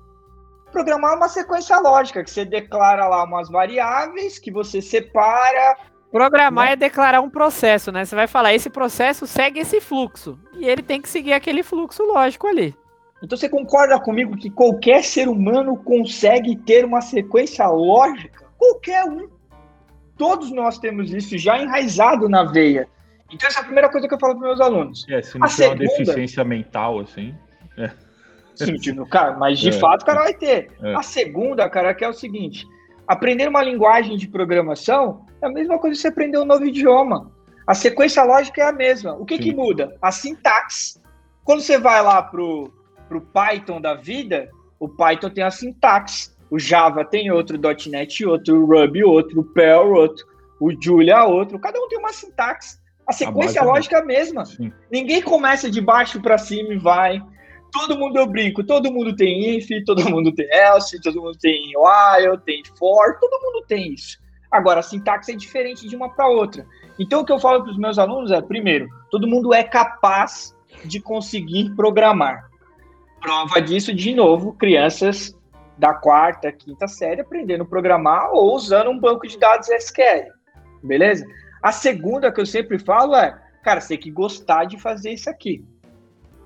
Programar é uma sequência lógica, que você declara lá umas variáveis, que você separa. Programar né? é declarar um processo, né? Você vai falar, esse processo segue esse fluxo. E ele tem que seguir aquele fluxo lógico ali. Então você concorda comigo que qualquer ser humano consegue ter uma sequência lógica? Qualquer um. Todos nós temos isso já enraizado na veia. Então essa é a primeira coisa que eu falo para meus alunos. É, se não a tiver segunda... uma deficiência mental, assim. É. Sim, tipo, cara, mas de é, fato o cara vai ter. É. A segunda, cara, que é o seguinte: aprender uma linguagem de programação é a mesma coisa que você aprender um novo idioma. A sequência lógica é a mesma. O que, que muda? A sintaxe. Quando você vai lá pro, pro Python da vida, o Python tem a sintaxe. O Java tem outro, o .NET outro, o Ruby outro, o Perl outro, o Julia outro. Cada um tem uma sintaxe. A sequência a lógica é a mesma. Sim. Ninguém começa de baixo para cima e vai. Todo mundo eu brinco, todo mundo tem if, todo mundo tem else, todo mundo tem while, tem for, todo mundo tem isso. Agora, a sintaxe é diferente de uma para outra. Então, o que eu falo para os meus alunos é: primeiro, todo mundo é capaz de conseguir programar. Prova disso, de novo, crianças da quarta, quinta série aprendendo a programar ou usando um banco de dados SQL. Beleza? A segunda que eu sempre falo é, cara, você tem que gostar de fazer isso aqui.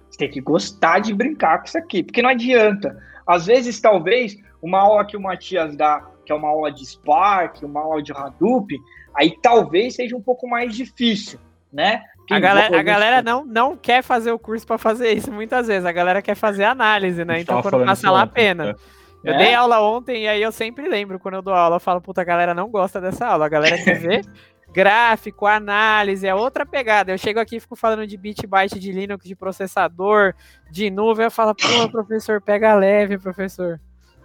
Você tem que gostar de brincar com isso aqui, porque não adianta. Às vezes, talvez, uma aula que o Matias dá, que é uma aula de Spark, uma aula de Hadoop, aí talvez seja um pouco mais difícil, né? a galera, a galera não, não quer fazer o curso para fazer isso muitas vezes. A galera quer fazer análise, né? Então, quando passa lá a pena. É. Eu é? dei aula ontem e aí eu sempre lembro quando eu dou aula, eu falo, puta, a galera não gosta dessa aula. A galera quer ver gráfico, análise, é outra pegada. Eu chego aqui e fico falando de bit byte de Linux, de processador, de nuvem, eu falo, pô, professor, pega leve, professor.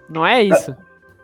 Não é isso.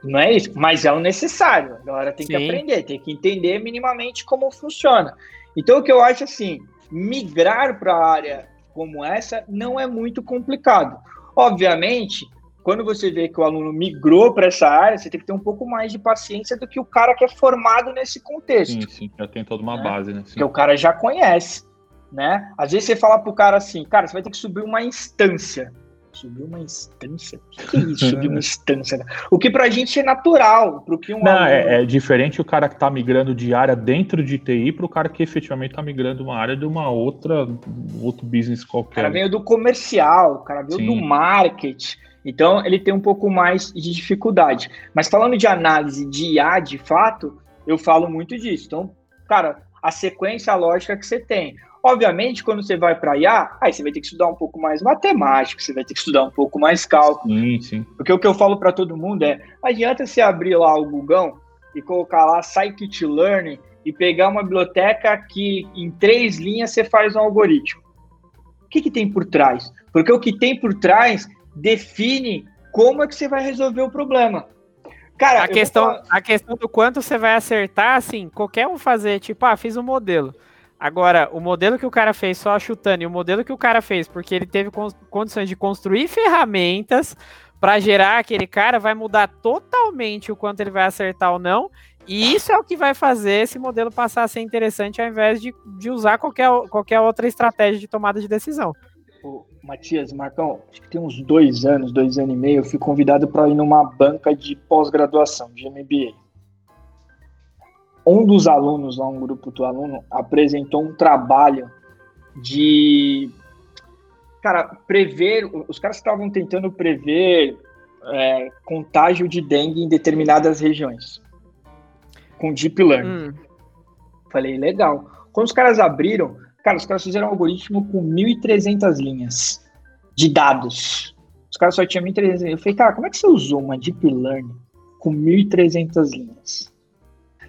Não é isso, mas é o necessário. A galera tem Sim. que aprender, tem que entender minimamente como funciona. Então, o que eu acho assim, migrar para a área como essa não é muito complicado. Obviamente, quando você vê que o aluno migrou para essa área, você tem que ter um pouco mais de paciência do que o cara que é formado nesse contexto. Sim, sim, já tem toda uma né? base, né? Sim. Que o cara já conhece, né? Às vezes você fala pro cara assim, cara, você vai ter que subir uma instância. Subir uma instância? O que é isso, subir uma instância? O que pra gente é natural, pro que um Não, é, aluno... é, é, diferente o cara que tá migrando de área dentro de TI pro cara que efetivamente tá migrando uma área de uma outra, outro business qualquer. O cara veio do comercial, o cara veio Sim. do marketing. Então, ele tem um pouco mais de dificuldade. Mas falando de análise de IA, de fato, eu falo muito disso. Então, cara, a sequência lógica que você tem. Obviamente, quando você vai para IA, aí você vai ter que estudar um pouco mais matemática, você vai ter que estudar um pouco mais cálculo. Sim, sim. Porque o que eu falo para todo mundo é: não adianta você abrir lá o Google e colocar lá Scikit-Learn e pegar uma biblioteca que em três linhas você faz um algoritmo. O que, que tem por trás? Porque o que tem por trás define como é que você vai resolver o problema. Cara, a questão, falar... a questão do quanto você vai acertar, assim, qualquer um fazer, tipo, ah, fiz um modelo. Agora, o modelo que o cara fez só chutando e o modelo que o cara fez porque ele teve condições de construir ferramentas para gerar aquele cara vai mudar totalmente o quanto ele vai acertar ou não. E isso é o que vai fazer esse modelo passar a ser interessante ao invés de, de usar qualquer, qualquer outra estratégia de tomada de decisão. Ô, Matias, Marcão, acho que tem uns dois anos, dois anos e meio, eu fui convidado para ir numa banca de pós-graduação, de MBA um dos alunos, lá um grupo do aluno, apresentou um trabalho de cara prever. Os caras estavam tentando prever é, contágio de dengue em determinadas regiões com deep learning. Hum. Falei, legal. Quando os caras abriram, cara, os caras fizeram um algoritmo com 1.300 linhas de dados. Os caras só tinham 1.300 linhas. Eu falei, cara, como é que você usou uma deep learning com 1.300 linhas?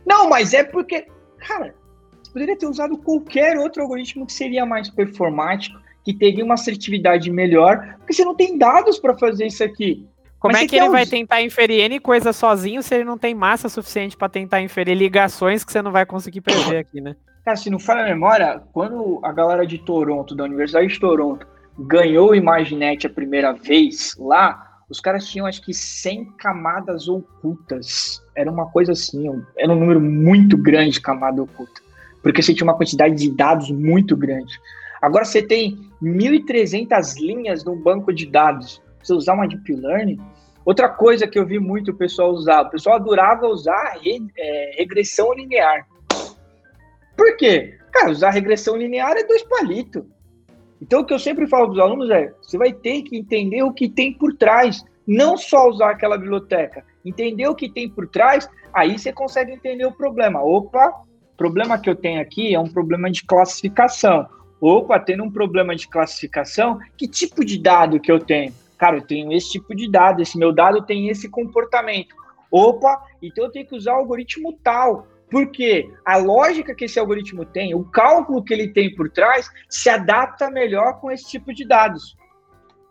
Não, mas é porque, cara, você poderia ter usado qualquer outro algoritmo que seria mais performático, que teria uma assertividade melhor, porque você não tem dados para fazer isso aqui. Como mas é que ele vai tentar inferir N coisa sozinho se ele não tem massa suficiente para tentar inferir ligações que você não vai conseguir prever aqui, né? Cara, se não falha a memória, quando a galera de Toronto, da Universidade de Toronto, ganhou o Imaginet a primeira vez lá, os caras tinham acho que 100 camadas ocultas. Era uma coisa assim, era um número muito grande de camada oculta. Porque você tinha uma quantidade de dados muito grande. Agora você tem 1.300 linhas num banco de dados. Você usar uma deep learning. Outra coisa que eu vi muito o pessoal usar, o pessoal adorava usar é, regressão linear. Por quê? Cara, usar regressão linear é dois palitos. Então, o que eu sempre falo para os alunos é: você vai ter que entender o que tem por trás, não só usar aquela biblioteca. Entender o que tem por trás, aí você consegue entender o problema. Opa, o problema que eu tenho aqui é um problema de classificação. Opa, tendo um problema de classificação, que tipo de dado que eu tenho? Cara, eu tenho esse tipo de dado, esse meu dado tem esse comportamento. Opa, então eu tenho que usar o algoritmo tal. Porque a lógica que esse algoritmo tem, o cálculo que ele tem por trás, se adapta melhor com esse tipo de dados.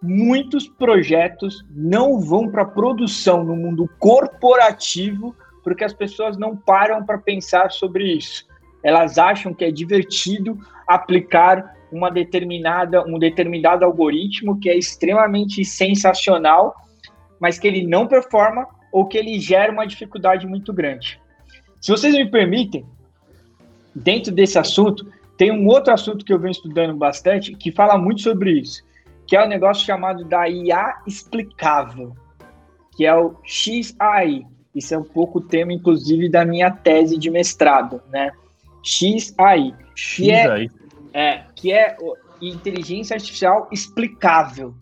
Muitos projetos não vão para produção no mundo corporativo porque as pessoas não param para pensar sobre isso. Elas acham que é divertido aplicar uma determinada, um determinado algoritmo que é extremamente sensacional, mas que ele não performa ou que ele gera uma dificuldade muito grande. Se vocês me permitem, dentro desse assunto, tem um outro assunto que eu venho estudando bastante que fala muito sobre isso, que é o um negócio chamado da IA explicável, que é o XAI. Isso é um pouco o tema, inclusive, da minha tese de mestrado, né? XAI. Que é, é, que é inteligência artificial explicável.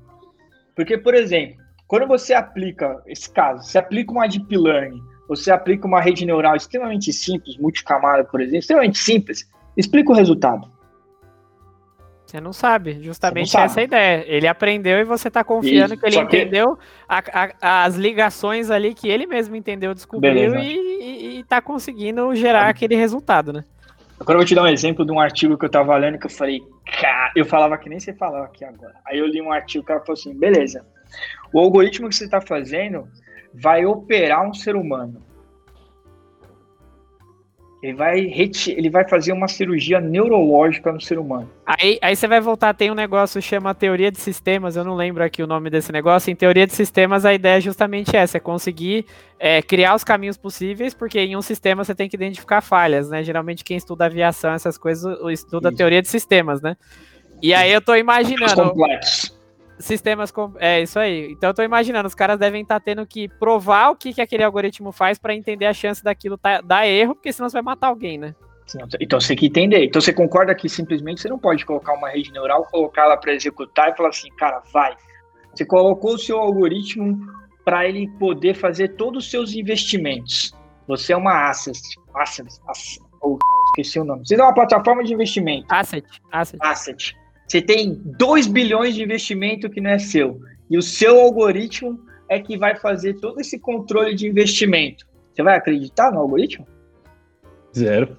Porque, por exemplo, quando você aplica, esse caso, você aplica uma deep learning você aplica uma rede neural extremamente simples, multicamada, por exemplo, extremamente simples, explica o resultado. Você não sabe, justamente não essa é a ideia. Ele aprendeu e você está confiando Isso, que ele entendeu a, a, as ligações ali que ele mesmo entendeu, descobriu e, está conseguindo gerar aquele resultado, né? Agora eu vou te dar um exemplo de um artigo que eu estava lendo que eu falei, cara, eu falava que nem você falava aqui agora. Aí eu li um artigo que ela falou assim, beleza, o algoritmo que você está fazendo, vai operar um ser humano. Ele vai, ele vai fazer uma cirurgia neurológica no ser humano. Aí, aí você vai voltar, tem um negócio que chama teoria de sistemas, eu não lembro aqui o nome desse negócio. Em teoria de sistemas, a ideia é justamente essa: é conseguir é, criar os caminhos possíveis, porque em um sistema você tem que identificar falhas, né? Geralmente quem estuda aviação, essas coisas, estuda Isso. teoria de sistemas, né? E aí eu tô imaginando. Complexos sistemas. Com... É isso aí. Então eu tô imaginando, os caras devem estar tá tendo que provar o que, que aquele algoritmo faz para entender a chance daquilo tá, dar erro, porque senão você vai matar alguém, né? Então você tem que entender. Então você concorda que simplesmente você não pode colocar uma rede neural, colocar ela para executar e falar assim, cara, vai. Você colocou o seu algoritmo para ele poder fazer todos os seus investimentos. Você é uma asset, asset, asset ou esqueci o nome. Você tem uma plataforma de investimento. Asset. Asset. Asset. Você tem 2 bilhões de investimento que não é seu. E o seu algoritmo é que vai fazer todo esse controle de investimento. Você vai acreditar no algoritmo? Zero.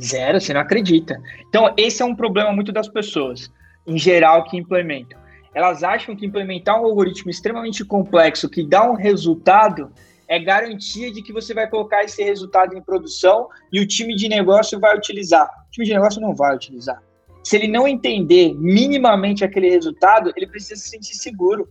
Zero, você não acredita. Então, esse é um problema muito das pessoas, em geral, que implementam. Elas acham que implementar um algoritmo extremamente complexo que dá um resultado é garantia de que você vai colocar esse resultado em produção e o time de negócio vai utilizar. O time de negócio não vai utilizar. Se ele não entender minimamente aquele resultado, ele precisa se sentir seguro.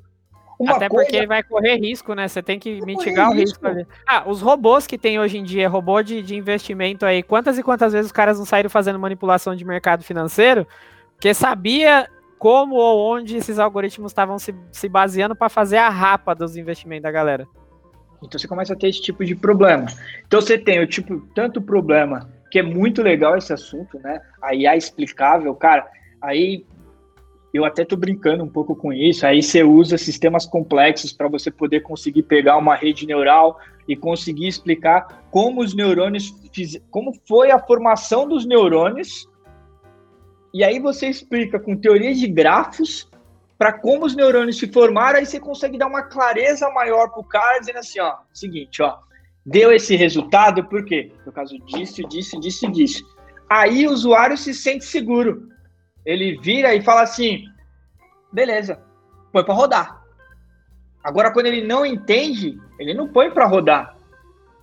Uma Até coisa... porque ele vai correr risco, né? Você tem que mitigar o risco. risco. Ah, os robôs que tem hoje em dia, robô de, de investimento aí, quantas e quantas vezes os caras não saíram fazendo manipulação de mercado financeiro? Porque sabia como ou onde esses algoritmos estavam se, se baseando para fazer a rapa dos investimentos da galera. Então você começa a ter esse tipo de problema. Então você tem o tipo, tanto problema, que é muito legal esse assunto, né? A IA explicável, cara, aí eu até tô brincando um pouco com isso. Aí você usa sistemas complexos para você poder conseguir pegar uma rede neural e conseguir explicar como os neurônios fiz... como foi a formação dos neurônios. E aí você explica com teorias de grafos para como os neurônios se formaram, aí você consegue dar uma clareza maior para o cara, dizendo assim, ó, seguinte, ó, deu esse resultado, por quê? Por causa disso, disso, disso, disso. Aí o usuário se sente seguro. Ele vira e fala assim, beleza, põe para rodar. Agora, quando ele não entende, ele não põe para rodar.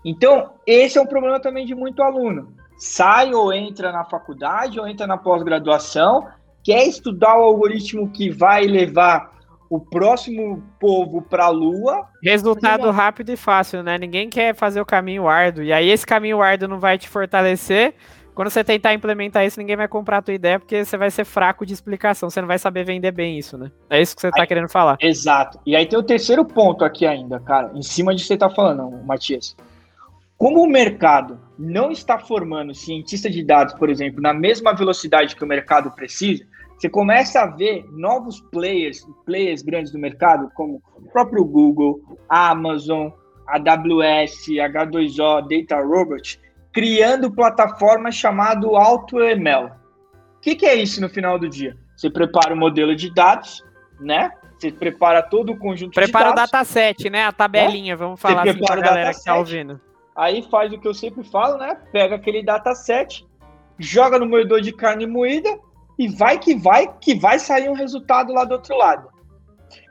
Então, esse é um problema também de muito aluno. Sai ou entra na faculdade ou entra na pós-graduação quer estudar o algoritmo que vai levar o próximo povo para a Lua. Resultado rápido e fácil, né? Ninguém quer fazer o caminho árduo. E aí esse caminho árduo não vai te fortalecer. Quando você tentar implementar isso, ninguém vai comprar a tua ideia porque você vai ser fraco de explicação, você não vai saber vender bem isso, né? É isso que você está querendo falar. Exato. E aí tem o terceiro ponto aqui ainda, cara, em cima de você tá falando, Matias. Como o mercado não está formando cientista de dados, por exemplo, na mesma velocidade que o mercado precisa, você começa a ver novos players, players grandes do mercado, como o próprio Google, Amazon, AWS, H2O, Data Robot, criando plataformas chamado AutoML. O que, que é isso no final do dia? Você prepara o modelo de dados, né? Você prepara todo o conjunto prepara de dados. Prepara o dataset, né? A tabelinha, é? vamos falar assim pra galera que está ouvindo. Aí faz o que eu sempre falo, né? Pega aquele dataset, joga no moedor de carne moída e vai que vai, que vai sair um resultado lá do outro lado.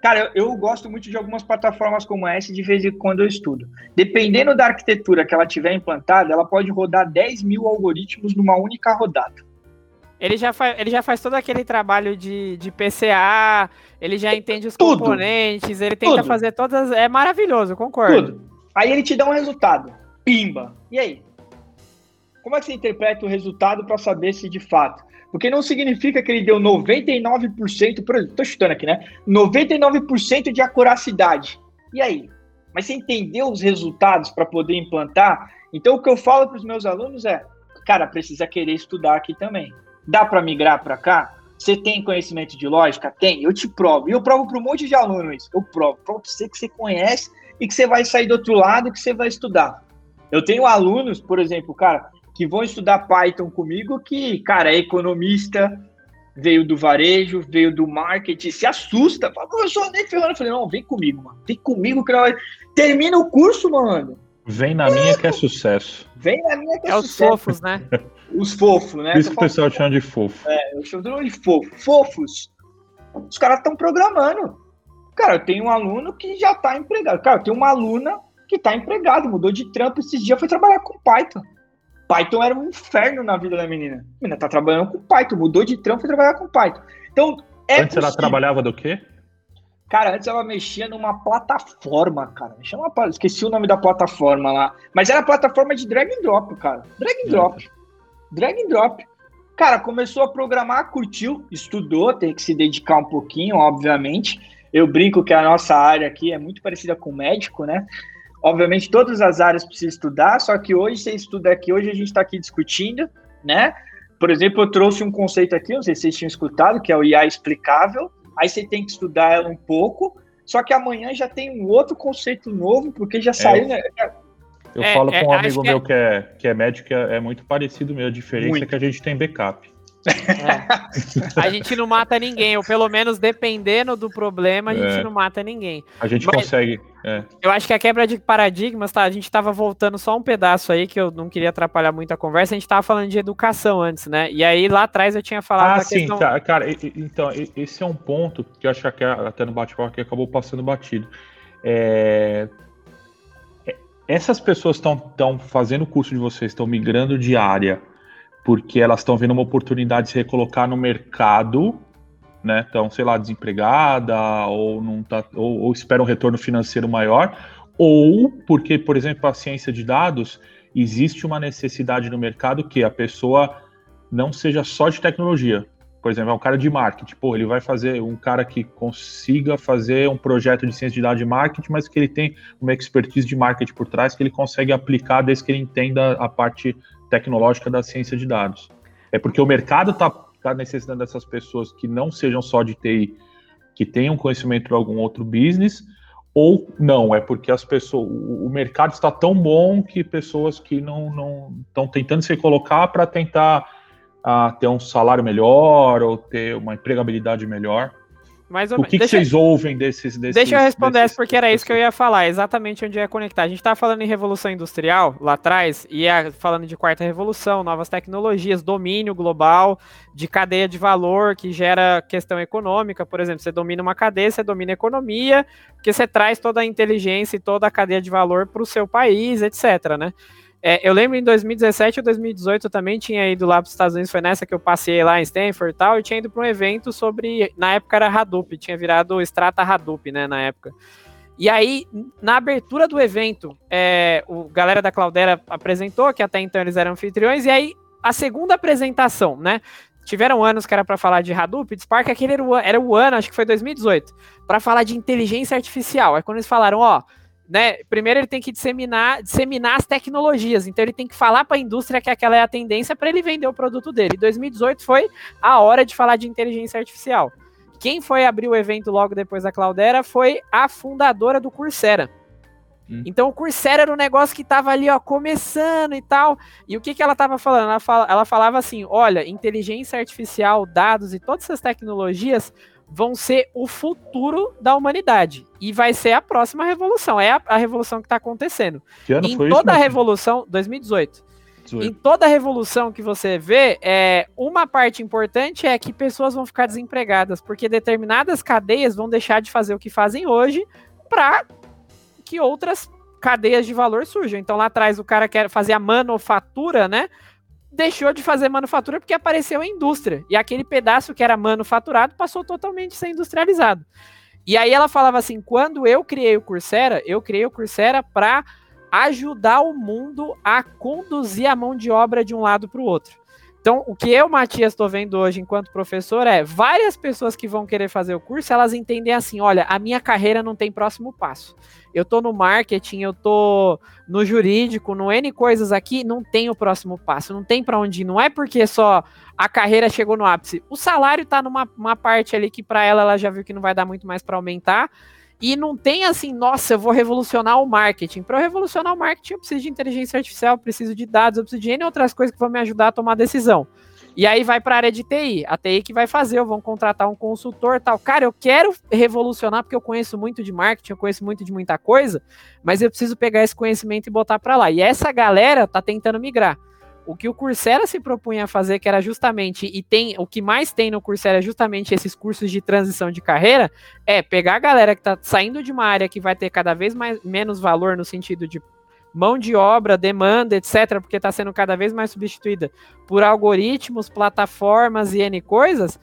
Cara, eu, eu, gosto muito de algumas plataformas como essa de vez em quando eu estudo. Dependendo da arquitetura que ela tiver implantada, ela pode rodar 10 mil algoritmos numa única rodada. Ele já, faz, ele já faz todo aquele trabalho de, de PCA, ele já entende os Tudo. componentes, ele tenta Tudo. fazer todas. É maravilhoso, concordo. Tudo. Aí ele te dá um resultado. Pimba. E aí? Como é que você interpreta o resultado para saber se de fato? Porque não significa que ele deu 99%, por exemplo, tô chutando aqui, né? 99% de acuracidade. E aí? Mas você entendeu os resultados para poder implantar? Então o que eu falo para os meus alunos é, cara, precisa querer estudar aqui também. Dá para migrar para cá? Você tem conhecimento de lógica? Tem. Eu te provo. E eu provo para um monte de alunos. Eu provo. Provo para você que você conhece e que você vai sair do outro lado e que você vai estudar. Eu tenho alunos, por exemplo, cara, que vão estudar Python comigo, que, cara, é economista, veio do varejo, veio do marketing, se assusta, fala, professor, nem ferrando. Eu falei, não, vem comigo, mano. Vem comigo que nós... termina o curso, mano. Vem na é, minha que é sucesso. Vem na minha que é, é sucesso. os fofos, né? Os fofos, né? Por isso que o pessoal chama de fofo. É, eu chamo de fofo. Fofos. Os caras estão programando. Cara, eu tenho um aluno que já está empregado. Cara, eu tenho uma aluna que está empregado, mudou de trampo esses dias, foi trabalhar com Python. Python era um inferno na vida da menina. A menina tá trabalhando com Python, mudou de trampo e foi trabalhar com Python. Então, é Antes possível. ela trabalhava do quê? Cara, antes ela mexia numa plataforma, cara. Uma, esqueci o nome da plataforma lá. Mas era plataforma de drag and drop, cara. Drag and drop. Drag and drop. Cara, começou a programar, curtiu, estudou, tem que se dedicar um pouquinho, obviamente. Eu brinco que a nossa área aqui é muito parecida com médico, né? Obviamente, todas as áreas precisam estudar, só que hoje você estuda aqui, hoje a gente está aqui discutindo, né? Por exemplo, eu trouxe um conceito aqui, não sei se vocês tinham escutado, que é o IA explicável. Aí você tem que estudar ela um pouco, só que amanhã já tem um outro conceito novo, porque já é. saiu, né? Eu é, falo com é, um amigo meu que é, que é médico, é, é muito parecido mesmo. A diferença muito. é que a gente tem backup. É. A gente não mata ninguém, ou pelo menos dependendo do problema, a gente é. não mata ninguém. A gente Mas consegue. É. Eu acho que a quebra de paradigmas, tá? A gente tava voltando só um pedaço aí, que eu não queria atrapalhar muito a conversa. A gente tava falando de educação antes, né? E aí lá atrás eu tinha falado. Ah, sim, questão... tá, cara. Então, esse é um ponto que eu acho que até no bate-papo que acabou passando batido. É, essas pessoas estão fazendo o curso de vocês, estão migrando de área porque elas estão vendo uma oportunidade de se recolocar no mercado, né? Então, sei lá, desempregada ou não tá, ou, ou espera um retorno financeiro maior, ou porque, por exemplo, a ciência de dados existe uma necessidade no mercado que a pessoa não seja só de tecnologia. Por exemplo, é um cara de marketing. Pô, ele vai fazer um cara que consiga fazer um projeto de ciência de dados de marketing, mas que ele tem uma expertise de marketing por trás que ele consegue aplicar desde que ele entenda a parte tecnológica da ciência de dados. É porque o mercado está tá necessitando dessas pessoas que não sejam só de TI, que tenham conhecimento de algum outro business, ou não, é porque as pessoas, o mercado está tão bom que pessoas que não estão tentando se colocar para tentar uh, ter um salário melhor ou ter uma empregabilidade melhor. Mais ou o que, que vocês ouvem desses, desses Deixa eu responder essa, porque era isso que eu ia falar, exatamente onde eu ia conectar. A gente estava falando em revolução industrial lá atrás, e ia falando de quarta revolução, novas tecnologias, domínio global, de cadeia de valor que gera questão econômica. Por exemplo, você domina uma cadeia, você domina a economia, porque você traz toda a inteligência e toda a cadeia de valor para o seu país, etc. Né? É, eu lembro em 2017 ou 2018 eu também tinha ido lá para os Estados Unidos, foi nessa que eu passei lá em Stanford e tal, e tinha ido para um evento sobre, na época era Hadoop, tinha virado Strata Hadoop, né, na época. E aí, na abertura do evento, é, o galera da Cloudera apresentou, que até então eles eram anfitriões, e aí a segunda apresentação, né, tiveram anos que era para falar de Hadoop, Spark aquele era o, era o ano, acho que foi 2018, para falar de inteligência artificial. Aí quando eles falaram, ó, né? Primeiro ele tem que disseminar, disseminar as tecnologias, então ele tem que falar para a indústria que aquela é a tendência para ele vender o produto dele. 2018 foi a hora de falar de inteligência artificial. Quem foi abrir o evento logo depois da Cloudera foi a fundadora do Coursera. Hum. Então o Coursera era um negócio que estava ali, ó, começando e tal. E o que, que ela estava falando? Ela, fala, ela falava assim: olha, inteligência artificial, dados e todas essas tecnologias vão ser o futuro da humanidade. E vai ser a próxima revolução. É a, a revolução que está acontecendo. Que ano em foi toda isso, a revolução, 2018. 18. Em toda a revolução que você vê, é, uma parte importante é que pessoas vão ficar desempregadas, porque determinadas cadeias vão deixar de fazer o que fazem hoje para que outras cadeias de valor surjam. Então lá atrás o cara quer fazer a manufatura, né? Deixou de fazer manufatura porque apareceu a indústria. E aquele pedaço que era manufaturado passou totalmente a ser industrializado. E aí ela falava assim: quando eu criei o Coursera, eu criei o Coursera para ajudar o mundo a conduzir a mão de obra de um lado para o outro. Então, o que eu, Matias, estou vendo hoje enquanto professor é várias pessoas que vão querer fazer o curso, elas entendem assim: olha, a minha carreira não tem próximo passo. Eu estou no marketing, eu estou no jurídico, no N coisas aqui, não tem o próximo passo, não tem para onde ir. Não é porque só a carreira chegou no ápice. O salário está numa parte ali que para ela ela já viu que não vai dar muito mais para aumentar. E não tem assim, nossa, eu vou revolucionar o marketing. Para revolucionar o marketing, eu preciso de inteligência artificial, preciso de dados, eu preciso de N outras coisas que vão me ajudar a tomar decisão. E aí vai para a área de TI. A TI que vai fazer, vão contratar um consultor tal. Cara, eu quero revolucionar porque eu conheço muito de marketing, eu conheço muito de muita coisa, mas eu preciso pegar esse conhecimento e botar para lá. E essa galera tá tentando migrar. O que o Coursera se propunha a fazer, que era justamente, e tem o que mais tem no Coursera é justamente esses cursos de transição de carreira, é pegar a galera que está saindo de uma área que vai ter cada vez mais, menos valor no sentido de mão de obra, demanda, etc., porque está sendo cada vez mais substituída por algoritmos, plataformas e N coisas,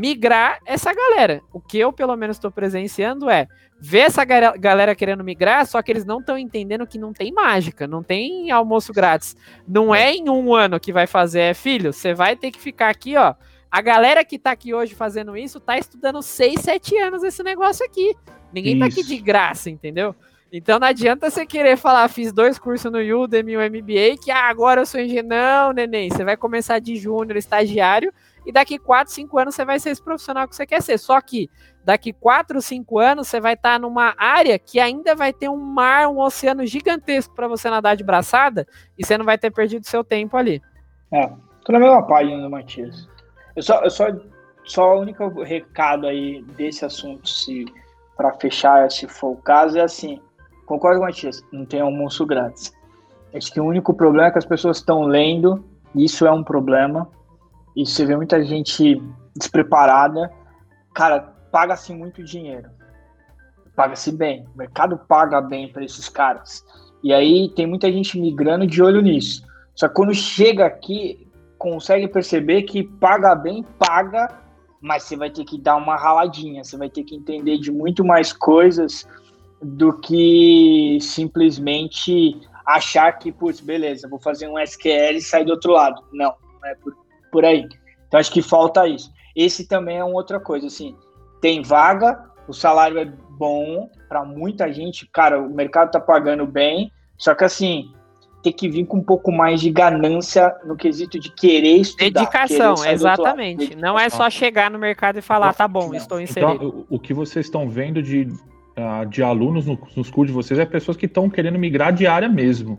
migrar essa galera. O que eu, pelo menos, estou presenciando é ver essa galera querendo migrar, só que eles não estão entendendo que não tem mágica, não tem almoço grátis. Não é em um ano que vai fazer, é filho, você vai ter que ficar aqui, ó. A galera que tá aqui hoje fazendo isso tá estudando 6, 7 anos esse negócio aqui. Ninguém isso. tá aqui de graça, entendeu? Então não adianta você querer falar, fiz dois cursos no Udemy, o MBA, que ah, agora eu sou engenheiro. Não, neném, você vai começar de júnior, estagiário, e daqui 4, 5 anos você vai ser esse profissional que você quer ser. Só que daqui 4, 5 anos você vai estar numa área que ainda vai ter um mar, um oceano gigantesco para você nadar de braçada, e você não vai ter perdido seu tempo ali. É, tô na mesma página do Matias. Eu só, eu só, só o único recado aí desse assunto, se para fechar, se for o caso, é assim Concordo com o Matias, não tem almoço grátis. Acho que o único problema é que as pessoas estão lendo, isso é um problema, e você vê muita gente despreparada. Cara, paga-se muito dinheiro. Paga-se bem. O mercado paga bem para esses caras. E aí tem muita gente migrando de olho nisso. Só que quando chega aqui, consegue perceber que paga bem, paga, mas você vai ter que dar uma raladinha, você vai ter que entender de muito mais coisas do que simplesmente achar que, putz, beleza, vou fazer um SQL e sair do outro lado. Não, não é por, por aí. Então acho que falta isso. Esse também é uma outra coisa, assim, tem vaga, o salário é bom para muita gente, cara, o mercado tá pagando bem, só que assim, tem que vir com um pouco mais de ganância no quesito de querer estudar. Dedicação, querer exatamente. Não é só chegar no mercado e falar, tá bom, estou inserido. Então, o que vocês estão vendo de uh, de alunos no, nos cursos de vocês é pessoas que estão querendo migrar de área mesmo.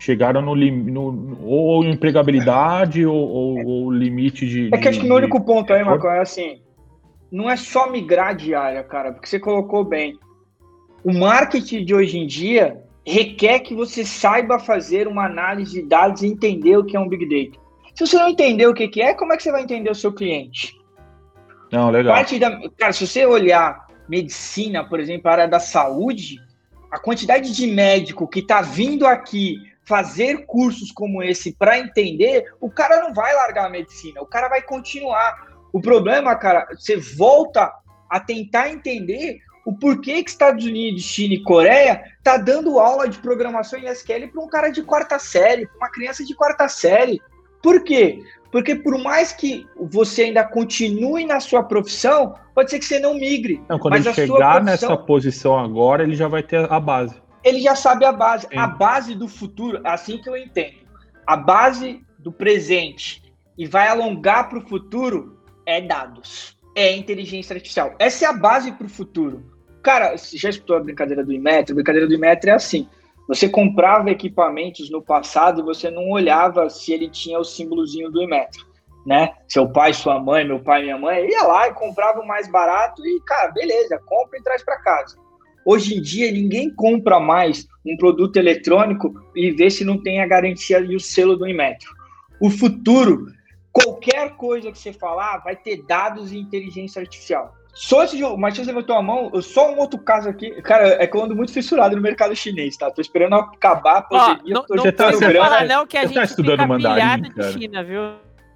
Chegaram no, no ou empregabilidade ou, ou, ou, limite de. É que acho que o meu único ponto aí, Marco, é assim: não é só migrar de área, cara, porque você colocou bem. O marketing de hoje em dia requer que você saiba fazer uma análise de dados e entender o que é um Big Data. Se você não entender o que é, como é que você vai entender o seu cliente? Não, legal. Parte da, cara, se você olhar medicina, por exemplo, a área da saúde, a quantidade de médico que está vindo aqui fazer cursos como esse para entender, o cara não vai largar a medicina, o cara vai continuar. O problema, cara, você volta a tentar entender o porquê que Estados Unidos, China e Coreia tá dando aula de programação em SQL para um cara de quarta série, para uma criança de quarta série. Por quê? Porque por mais que você ainda continue na sua profissão, pode ser que você não migre. Não, quando ele chegar profissão, nessa posição agora, ele já vai ter a base. Ele já sabe a base. Sim. A base do futuro, é assim que eu entendo. A base do presente e vai alongar para o futuro é dados. É inteligência artificial. Essa é a base para o futuro. Cara, você já escutou a brincadeira do Imetro? A brincadeira do Imetro é assim. Você comprava equipamentos no passado e você não olhava se ele tinha o símbolozinho do Imetro, né? Seu pai, sua mãe, meu pai, minha mãe, ia lá e comprava o mais barato e, cara, beleza, compra e traz para casa. Hoje em dia, ninguém compra mais um produto eletrônico e vê se não tem a garantia e o selo do Imetro. O futuro, qualquer coisa que você falar, vai ter dados e inteligência artificial. Só esse jogo, mas você levantou a mão, só um outro caso aqui. Cara, é que eu ando muito fissurado no mercado chinês, tá? Tô esperando acabar a pandemia. Ó, não, tô não fala não que a gente tá estudando mandarim, cara. de China, viu?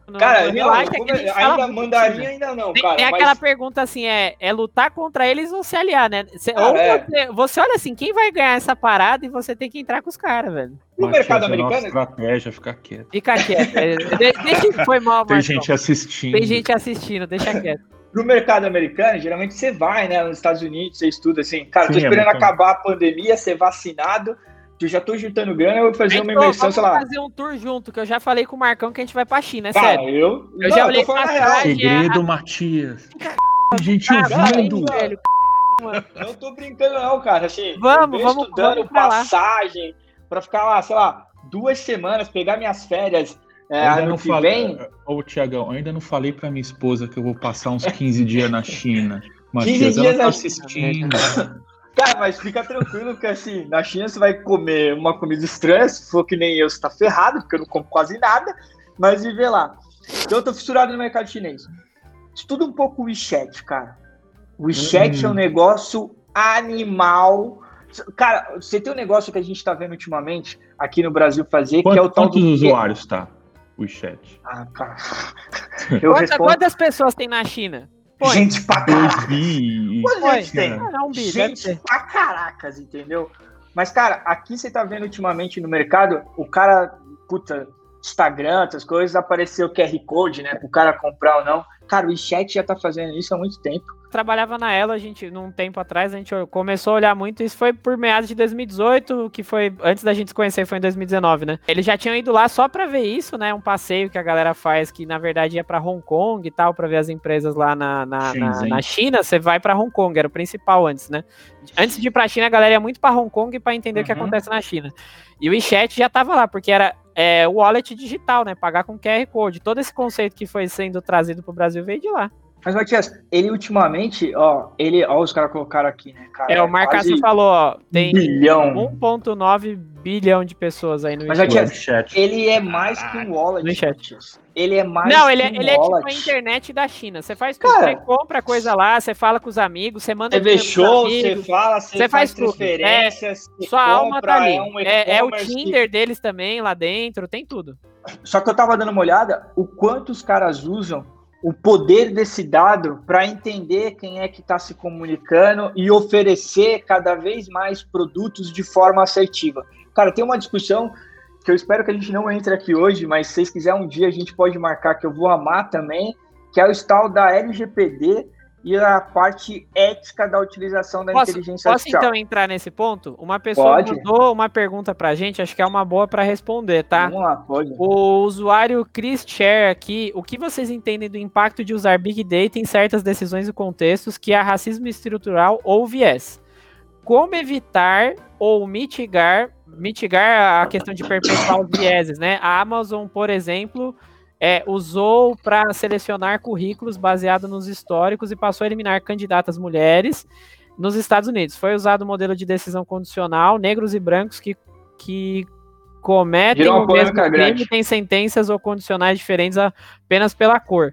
No, cara, no não, ainda mandarim ainda não, cara. Tem, mas... aquela pergunta assim, é, é lutar contra eles ou se aliar, né? Cê, ah, ou é. você, você, olha assim, quem vai ganhar essa parada e você tem que entrar com os caras, velho. No mercado americano... estratégia, ficar quieto. Fica quieto. É, deixa, foi mal, Tem gente assistindo. Tem gente assistindo, deixa quieto pro mercado americano, geralmente você vai, né, nos Estados Unidos, você estuda assim, cara, Sim, tô é esperando é acabar a pandemia, ser vacinado, eu já tô juntando grana, eu vou fazer uma imersão, sei lá. fazer um tour junto, que eu já falei com o Marcão que a gente vai pra China, é cara, sério. Eu, eu não, já falei com a Segredo, é... Matias. gente ouvindo. Velho, não tô brincando não, cara, assim, vamos, vamos, estudando vamos passagem, para ficar lá, sei lá, duas semanas, pegar minhas férias, é, ainda não falei, vem... Ô, Tiagão, ainda não falei pra minha esposa que eu vou passar uns 15 dias na China. Matias, 15 dias ela tá assistindo. Cara, mas fica tranquilo que assim, na China você vai comer uma comida estranha, se for que nem eu, você tá ferrado, porque eu não como quase nada, mas viver lá. Então eu tô fissurado no mercado chinês. Estuda um pouco o WeChat, cara. O WeChat hum. é um negócio animal. Cara, você tem um negócio que a gente tá vendo ultimamente aqui no Brasil fazer, Quanto, que é o tal quantos do... usuários tá? o chat. Ah, cara. Eu Quantas, respondo... quantas pessoas tem na China? Gente pra caracas. Quantas gente tem? Bi, gente pra caracas, entendeu? Mas, cara, aqui você tá vendo ultimamente no mercado, o cara, puta, Instagram, essas coisas, apareceu QR Code, né? Pro cara comprar ou não. Cara, o chat já tá fazendo isso há muito tempo. Trabalhava na Elo, a gente, num tempo atrás, a gente começou a olhar muito, isso foi por meados de 2018, que foi, antes da gente se conhecer, foi em 2019, né? Eles já tinham ido lá só pra ver isso, né? Um passeio que a galera faz, que na verdade ia pra Hong Kong e tal, pra ver as empresas lá na, na, na, na China, você vai pra Hong Kong, era o principal antes, né? Antes de ir pra China, a galera ia muito pra Hong Kong pra entender uhum. o que uhum. acontece na China. E o WeChat já tava lá, porque era é, o wallet digital, né? Pagar com QR Code. Todo esse conceito que foi sendo trazido pro Brasil veio de lá. Mas, Matias, ele ultimamente, ó, ele, ó, os caras colocaram aqui, né, cara? É, o Marcasso falou, ó, tem 1.9 bilhão de pessoas aí no Mas, Matias, chat. ele é mais que um wallet, no chat. Ele é mais Não, ele, é, um ele é tipo a internet da China. Você faz tudo, cara, você compra coisa lá, você fala com os amigos, você manda... Você vê show, você fala, você, você faz, faz transferências, é, Sua alma tá ali. É, um é, é o Tinder que... deles também lá dentro, tem tudo. Só que eu tava dando uma olhada, o quanto os caras usam o poder desse dado para entender quem é que está se comunicando e oferecer cada vez mais produtos de forma assertiva. Cara, tem uma discussão que eu espero que a gente não entre aqui hoje, mas se vocês quiserem um dia a gente pode marcar que eu vou amar também, que é o tal da LGPD e a parte ética da utilização da posso, inteligência posso artificial. Posso então entrar nesse ponto? Uma pessoa pode. mandou uma pergunta pra gente, acho que é uma boa para responder, tá? Vamos lá, pode. O usuário Chris Cher aqui, o que vocês entendem do impacto de usar Big Data em certas decisões e contextos que há racismo estrutural ou viés? Como evitar ou mitigar, mitigar a questão de perpetuar os vieses, né? A Amazon, por exemplo, é, usou para selecionar currículos baseado nos históricos e passou a eliminar candidatas mulheres nos Estados Unidos. Foi usado o modelo de decisão condicional, negros e brancos que, que cometem o mesmo crime têm sentenças ou condicionais diferentes apenas pela cor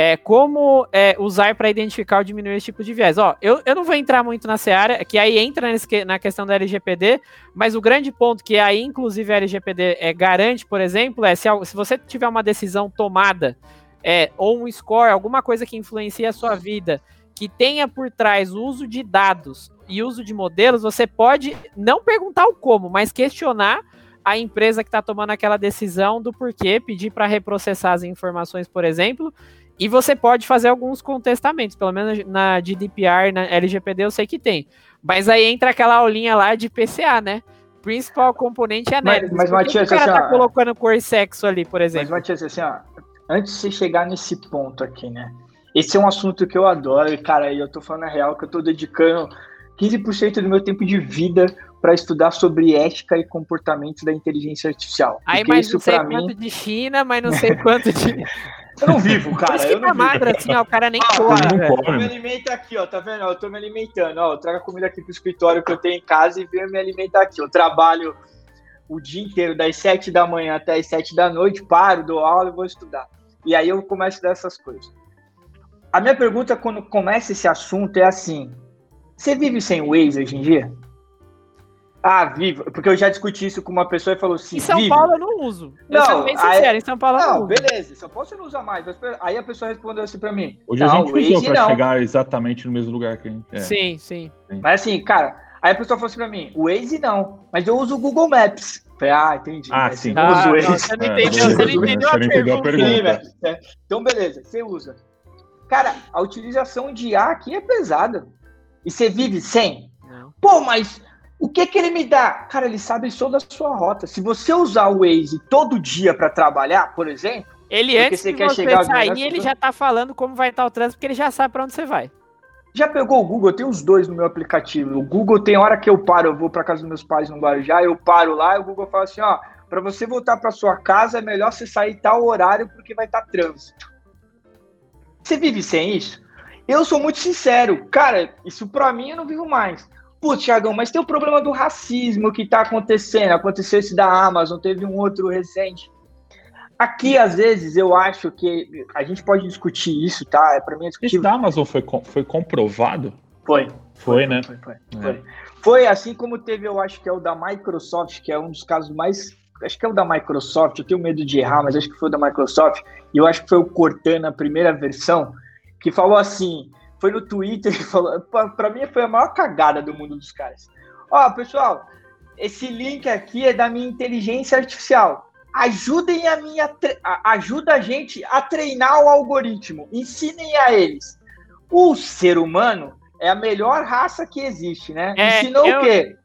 é, como é, usar para identificar ou diminuir esse tipo de viés. Ó, eu, eu não vou entrar muito na seara, que aí entra nesse, na questão da LGPD, mas o grande ponto que aí, inclusive, a LGPD é, garante, por exemplo, é se, se você tiver uma decisão tomada, é, ou um score, alguma coisa que influencie a sua vida, que tenha por trás o uso de dados e uso de modelos, você pode não perguntar o como, mas questionar a empresa que está tomando aquela decisão do porquê, pedir para reprocessar as informações, por exemplo, e você pode fazer alguns contestamentos, pelo menos na GDPR, na LGPD eu sei que tem. Mas aí entra aquela aulinha lá de PCA, né? Principal componente é análise. Mas, mas Matias, o cara assim, tá ó, colocando cor e sexo ali, por exemplo? Mas, Matias, assim, ó, antes de você chegar nesse ponto aqui, né? Esse é um assunto que eu adoro, e, cara, eu tô falando a real que eu tô dedicando 15% do meu tempo de vida para estudar sobre ética e comportamento da inteligência artificial. Aí, mas não sei quanto mim... de China, mas não sei quanto de. Eu não vivo, cara. Por eu não tá magro assim, ó, o cara nem ah, come. Eu me alimento aqui, ó, tá vendo? Eu tô me alimentando, ó. Eu trago a comida aqui pro escritório que eu tenho em casa e venho me alimentar aqui. Eu trabalho o dia inteiro, das sete da manhã até as sete da noite, paro, dou aula e vou estudar. E aí eu começo dessas coisas. A minha pergunta quando começa esse assunto é assim: você vive sem Waze hoje em dia? Ah, vivo. Porque eu já discuti isso com uma pessoa e falou assim. Em São. Paulo eu não uso. Eu não, bem sincero, aí... em São Paulo eu não, não uso. beleza. São Paulo você não usa mais. Aí a pessoa respondeu assim pra mim. Hoje a gente usou pra não. chegar exatamente no mesmo lugar que a gente. É. Sim, sim, sim. Mas assim, cara, aí a pessoa falou assim pra mim: o Waze não, mas eu uso o Google Maps. Falei, ah, entendi. Ah, sim. Não ah, uso Waze. Não, você não entendeu, é, você não entendeu, a, pergunta. a pergunta. Sim, é. Então, beleza, você usa. Cara, a utilização de A aqui é pesada. E você vive sem? Não. Pô, mas o que que ele me dá? Cara, ele sabe toda a sua rota. Se você usar o Waze todo dia para trabalhar, por exemplo, ele antes você de quer você chegar sair, ele já tá falando como vai estar o trânsito, porque ele já sabe para onde você vai. Já pegou o Google? Eu tenho os dois no meu aplicativo. O Google tem hora que eu paro, eu vou para casa dos meus pais no Guarujá, eu paro lá e o Google fala assim, ó, para você voltar para sua casa é melhor você sair tal horário porque vai estar tá trânsito. Você vive sem isso? Eu sou muito sincero, cara, isso para mim eu não vivo mais. Putz, Thiagão, mas tem o problema do racismo que está acontecendo. Aconteceu esse da Amazon, teve um outro recente. Aqui, às vezes, eu acho que a gente pode discutir isso, tá? É, Para mim é discutível. Da Amazon foi, foi comprovado? Foi. Foi, né? Foi, foi, foi. É. foi assim como teve, eu acho que é o da Microsoft, que é um dos casos mais acho que é o da Microsoft, eu tenho medo de errar, mas acho que foi o da Microsoft, e eu acho que foi o Cortana, a primeira versão, que falou assim: foi no Twitter e falou. Pra mim foi a maior cagada do mundo dos caras. Ó, pessoal, esse link aqui é da minha inteligência artificial. Ajudem a minha. Ajuda a gente a treinar o algoritmo. Ensinem a eles. O ser humano é a melhor raça que existe, né? É, Ensinou eu... o quê?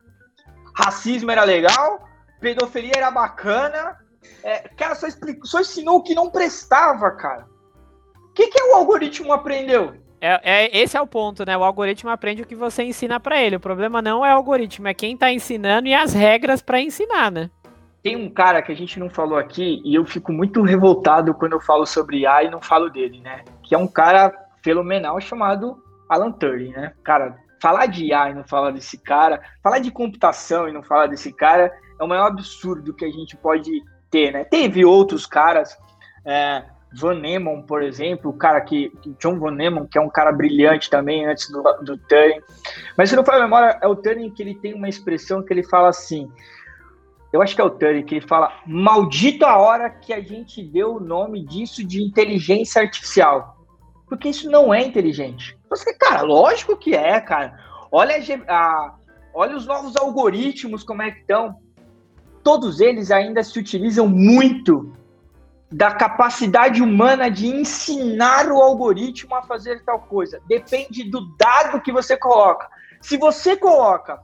Racismo era legal, pedofilia era bacana. É, cara, só, explicou, só ensinou o que não prestava, cara. O que, que o algoritmo aprendeu? É, é, esse é o ponto, né? O algoritmo aprende o que você ensina para ele. O problema não é o algoritmo, é quem tá ensinando e as regras para ensinar, né? Tem um cara que a gente não falou aqui e eu fico muito revoltado quando eu falo sobre IA e não falo dele, né? Que é um cara fenomenal chamado Alan Turing, né? Cara, falar de IA e não falar desse cara, falar de computação e não falar desse cara é o maior absurdo que a gente pode ter, né? Teve outros caras, é, Van Neumann, por exemplo, o cara que, John Van Neumann, que é um cara brilhante também antes do, do Turing. Mas se não for a memória, é o Turing que ele tem uma expressão que ele fala assim, eu acho que é o Turing que ele fala, maldito a hora que a gente deu o nome disso de inteligência artificial. Porque isso não é inteligente. Você, cara, lógico que é, cara. Olha, a, a, olha os novos algoritmos, como é que estão. Todos eles ainda se utilizam muito da capacidade humana de ensinar o algoritmo a fazer tal coisa. Depende do dado que você coloca. Se você coloca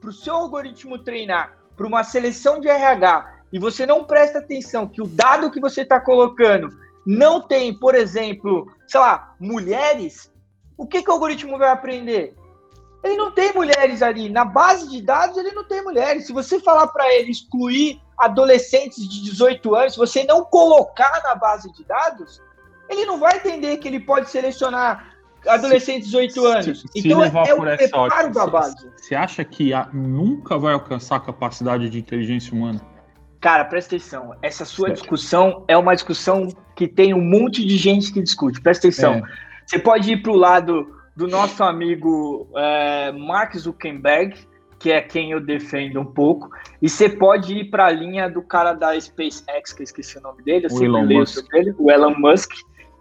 para o seu algoritmo treinar para uma seleção de RH e você não presta atenção que o dado que você está colocando não tem, por exemplo, sei lá, mulheres, o que, que o algoritmo vai aprender? Ele não tem mulheres ali. Na base de dados, ele não tem mulheres. Se você falar para ele excluir adolescentes de 18 anos, se você não colocar na base de dados, ele não vai entender que ele pode selecionar adolescentes de 18 anos. Se, então se levar é, por o essa preparo ótica, da base. Você acha que a, nunca vai alcançar a capacidade de inteligência humana? Cara, presta atenção. Essa sua certo. discussão é uma discussão que tem um monte de gente que discute. Presta atenção. É. Você pode ir para o lado do nosso amigo é, Mark Zuckerberg, que é quem eu defendo um pouco. E você pode ir para a linha do cara da SpaceX, que eu esqueci o nome dele, o Elon Musk. Dele, o Elon Musk,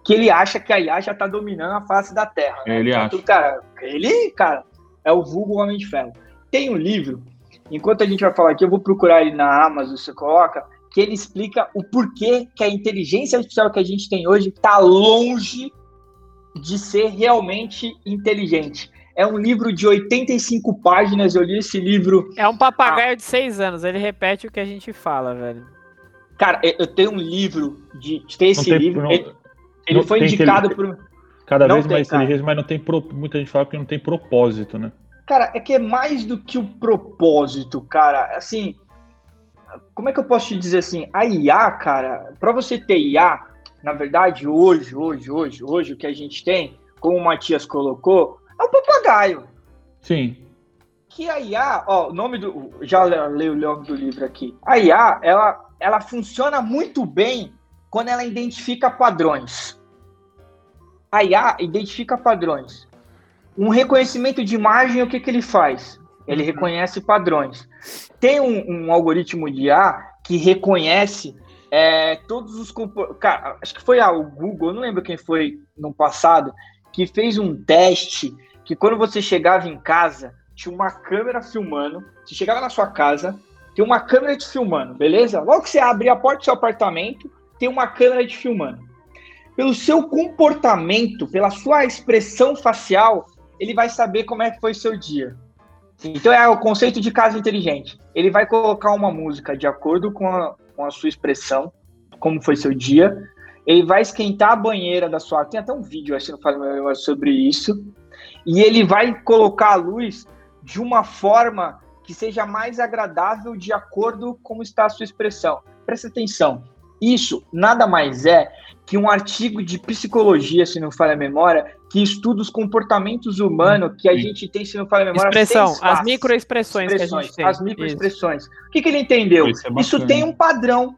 que ele acha que a IA já está dominando a face da Terra. Né? Ele então, acha. Cara, ele, cara, é o vulgo Homem de Ferro. Tem um livro, enquanto a gente vai falar aqui, eu vou procurar ele na Amazon, você coloca, que ele explica o porquê que a inteligência artificial que a gente tem hoje está longe de ser realmente inteligente. É um livro de 85 páginas. Eu li esse livro. É um papagaio ah. de 6 anos. Ele repete o que a gente fala, velho. Cara, eu tenho um livro de. Tem esse tem, livro. Não, ele, ele foi indicado por. Cada não vez tem, mais inteligente, mas não tem. Pro, muita gente fala que não tem propósito, né? Cara, é que é mais do que o propósito, cara. Assim. Como é que eu posso te dizer assim? A IA, cara, para você ter IA, na verdade, hoje, hoje, hoje, hoje, o que a gente tem, como o Matias colocou, é um papagaio. Sim. Que a IA, ó, o nome do. Já leio o nome do livro aqui. A IA, ela, ela funciona muito bem quando ela identifica padrões. A IA identifica padrões. Um reconhecimento de imagem, o que, que ele faz? Ele uhum. reconhece padrões. Tem um, um, algoritmo de IA que reconhece é, todos os. Cara, acho que foi o Google, eu não lembro quem foi no passado, que fez um teste que quando você chegava em casa, tinha uma câmera filmando. Você chegava na sua casa, tem uma câmera te filmando, beleza? Logo que você abre a porta do seu apartamento, tem uma câmera te filmando. Pelo seu comportamento, pela sua expressão facial, ele vai saber como é que foi seu dia. Então é o conceito de casa inteligente. Ele vai colocar uma música de acordo com a, com a sua expressão, como foi seu dia. Ele vai esquentar a banheira da sua. Tem até um vídeo, acho que não sobre isso e ele vai colocar a luz de uma forma que seja mais agradável de acordo com está a sua expressão. Presta atenção. Isso nada mais é que um artigo de psicologia, se não falha a memória, que estuda os comportamentos humanos que a gente tem, se não falha a memória. Expressão, as microexpressões que a gente tem. As microexpressões. O que, que ele entendeu? Isso, é Isso tem um padrão.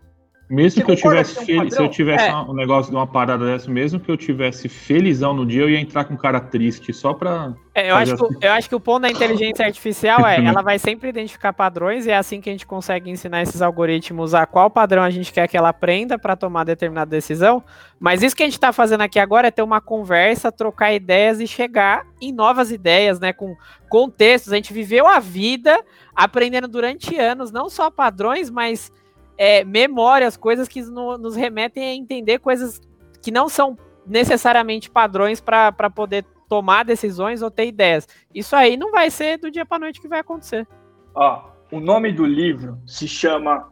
Mesmo que eu tivesse um se eu tivesse é. um negócio de uma parada dessa, mesmo que eu tivesse felizão no dia, eu ia entrar com um cara triste só pra. É, eu, acho assim. que, eu acho que o ponto da inteligência artificial é ela vai sempre identificar padrões e é assim que a gente consegue ensinar esses algoritmos a qual padrão a gente quer que ela aprenda para tomar determinada decisão. Mas isso que a gente está fazendo aqui agora é ter uma conversa, trocar ideias e chegar em novas ideias, né? Com contextos. A gente viveu a vida aprendendo durante anos, não só padrões, mas é, memórias, coisas que no, nos remetem a entender coisas que não são necessariamente padrões para poder tomar decisões ou ter ideias. Isso aí não vai ser do dia para noite que vai acontecer. Ó, o nome do livro se chama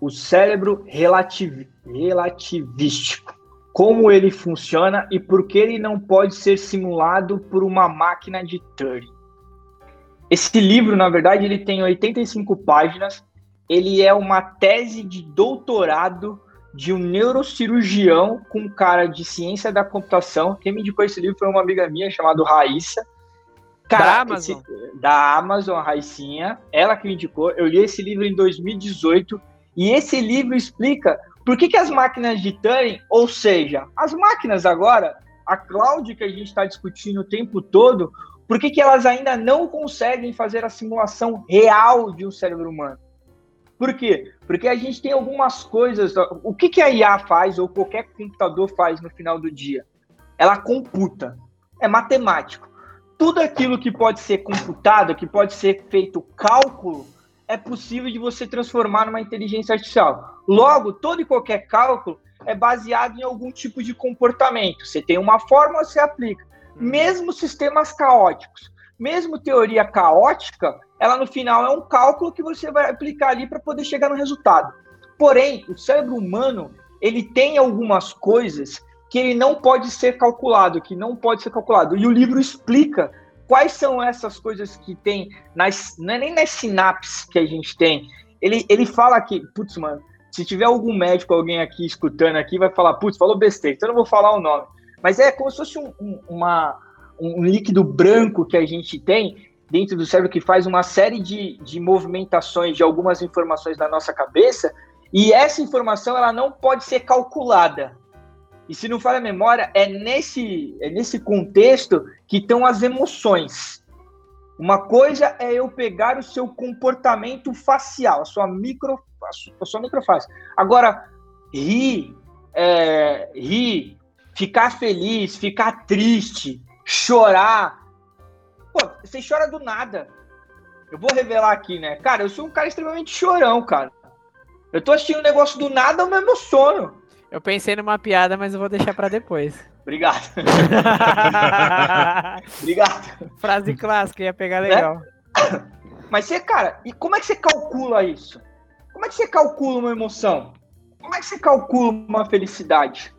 O Cérebro Relativ Relativístico. Como ele funciona e por que ele não pode ser simulado por uma máquina de Turing. Esse livro, na verdade, ele tem 85 páginas. Ele é uma tese de doutorado de um neurocirurgião com cara de ciência da computação. Quem me indicou esse livro foi uma amiga minha chamada Raíssa. Cara, da Amazon. Esse, da Amazon, a Raicinha. Ela que me indicou. Eu li esse livro em 2018 e esse livro explica por que, que as máquinas de Turing, ou seja, as máquinas agora, a cloud que a gente está discutindo o tempo todo, por que, que elas ainda não conseguem fazer a simulação real de um cérebro humano? Por quê? Porque a gente tem algumas coisas. O que, que a IA faz, ou qualquer computador faz no final do dia? Ela computa. É matemático. Tudo aquilo que pode ser computado, que pode ser feito cálculo, é possível de você transformar numa inteligência artificial. Logo, todo e qualquer cálculo é baseado em algum tipo de comportamento. Você tem uma fórmula, você aplica. Uhum. Mesmo sistemas caóticos, mesmo teoria caótica, ela no final é um cálculo que você vai aplicar ali para poder chegar no resultado. Porém, o cérebro humano, ele tem algumas coisas que ele não pode ser calculado, que não pode ser calculado. E o livro explica quais são essas coisas que tem nas não é nem nas sinapses que a gente tem. Ele, ele fala que, putz, mano, se tiver algum médico, alguém aqui escutando aqui, vai falar, putz, falou besteira, então eu não vou falar o nome. Mas é como se fosse um, um, uma, um líquido branco que a gente tem dentro do cérebro que faz uma série de, de movimentações de algumas informações da nossa cabeça e essa informação ela não pode ser calculada. E se não falha a memória, é nesse, é nesse contexto que estão as emoções. Uma coisa é eu pegar o seu comportamento facial, a sua micro, a sua, microface. Agora, rir, é, rir, ficar feliz, ficar triste, chorar, Pô, você chora do nada. Eu vou revelar aqui, né? Cara, eu sou um cara extremamente chorão, cara. Eu tô assistindo um negócio do nada, eu me emociono. Eu pensei numa piada, mas eu vou deixar para depois. Obrigado. Obrigado. Frase clássica, ia pegar legal. Né? Mas você, cara, e como é que você calcula isso? Como é que você calcula uma emoção? Como é que você calcula uma felicidade?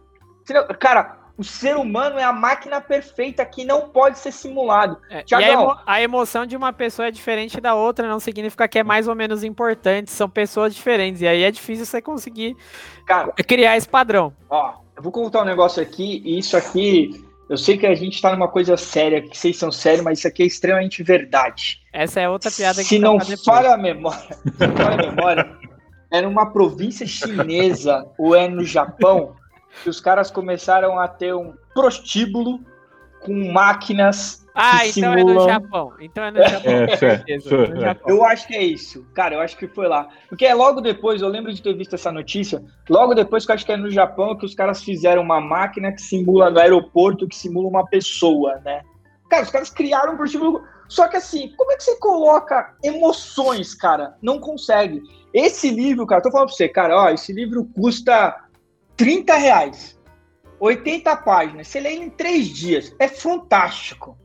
Cara, o ser humano é a máquina perfeita que não pode ser simulado. É, e a, emo a, emoção de uma pessoa é diferente da outra, não significa que é mais ou menos importante, são pessoas diferentes. E aí é difícil você conseguir Cara, criar esse padrão. Ó, eu vou contar um negócio aqui, e isso aqui. Eu sei que a gente está numa coisa séria, que vocês são sérios, mas isso aqui é extremamente verdade. Essa é outra piada que Se não falha a memória, se não falha a memória, é numa província chinesa ou é no Japão que os caras começaram a ter um prostíbulo com máquinas ah, então simulam... é no Japão. Então é no Japão. É, certeza, no Japão. Eu acho que é isso. Cara, eu acho que foi lá. Porque é logo depois, eu lembro de ter visto essa notícia, logo depois que eu acho que é no Japão que os caras fizeram uma máquina que simula no aeroporto, que simula uma pessoa, né? Cara, os caras criaram um prostíbulo. Só que assim, como é que você coloca emoções, cara? Não consegue. Esse livro, cara, tô falando pra você, cara, ó, esse livro custa 30 reais, 80 páginas, você lê em três dias. É fantástico.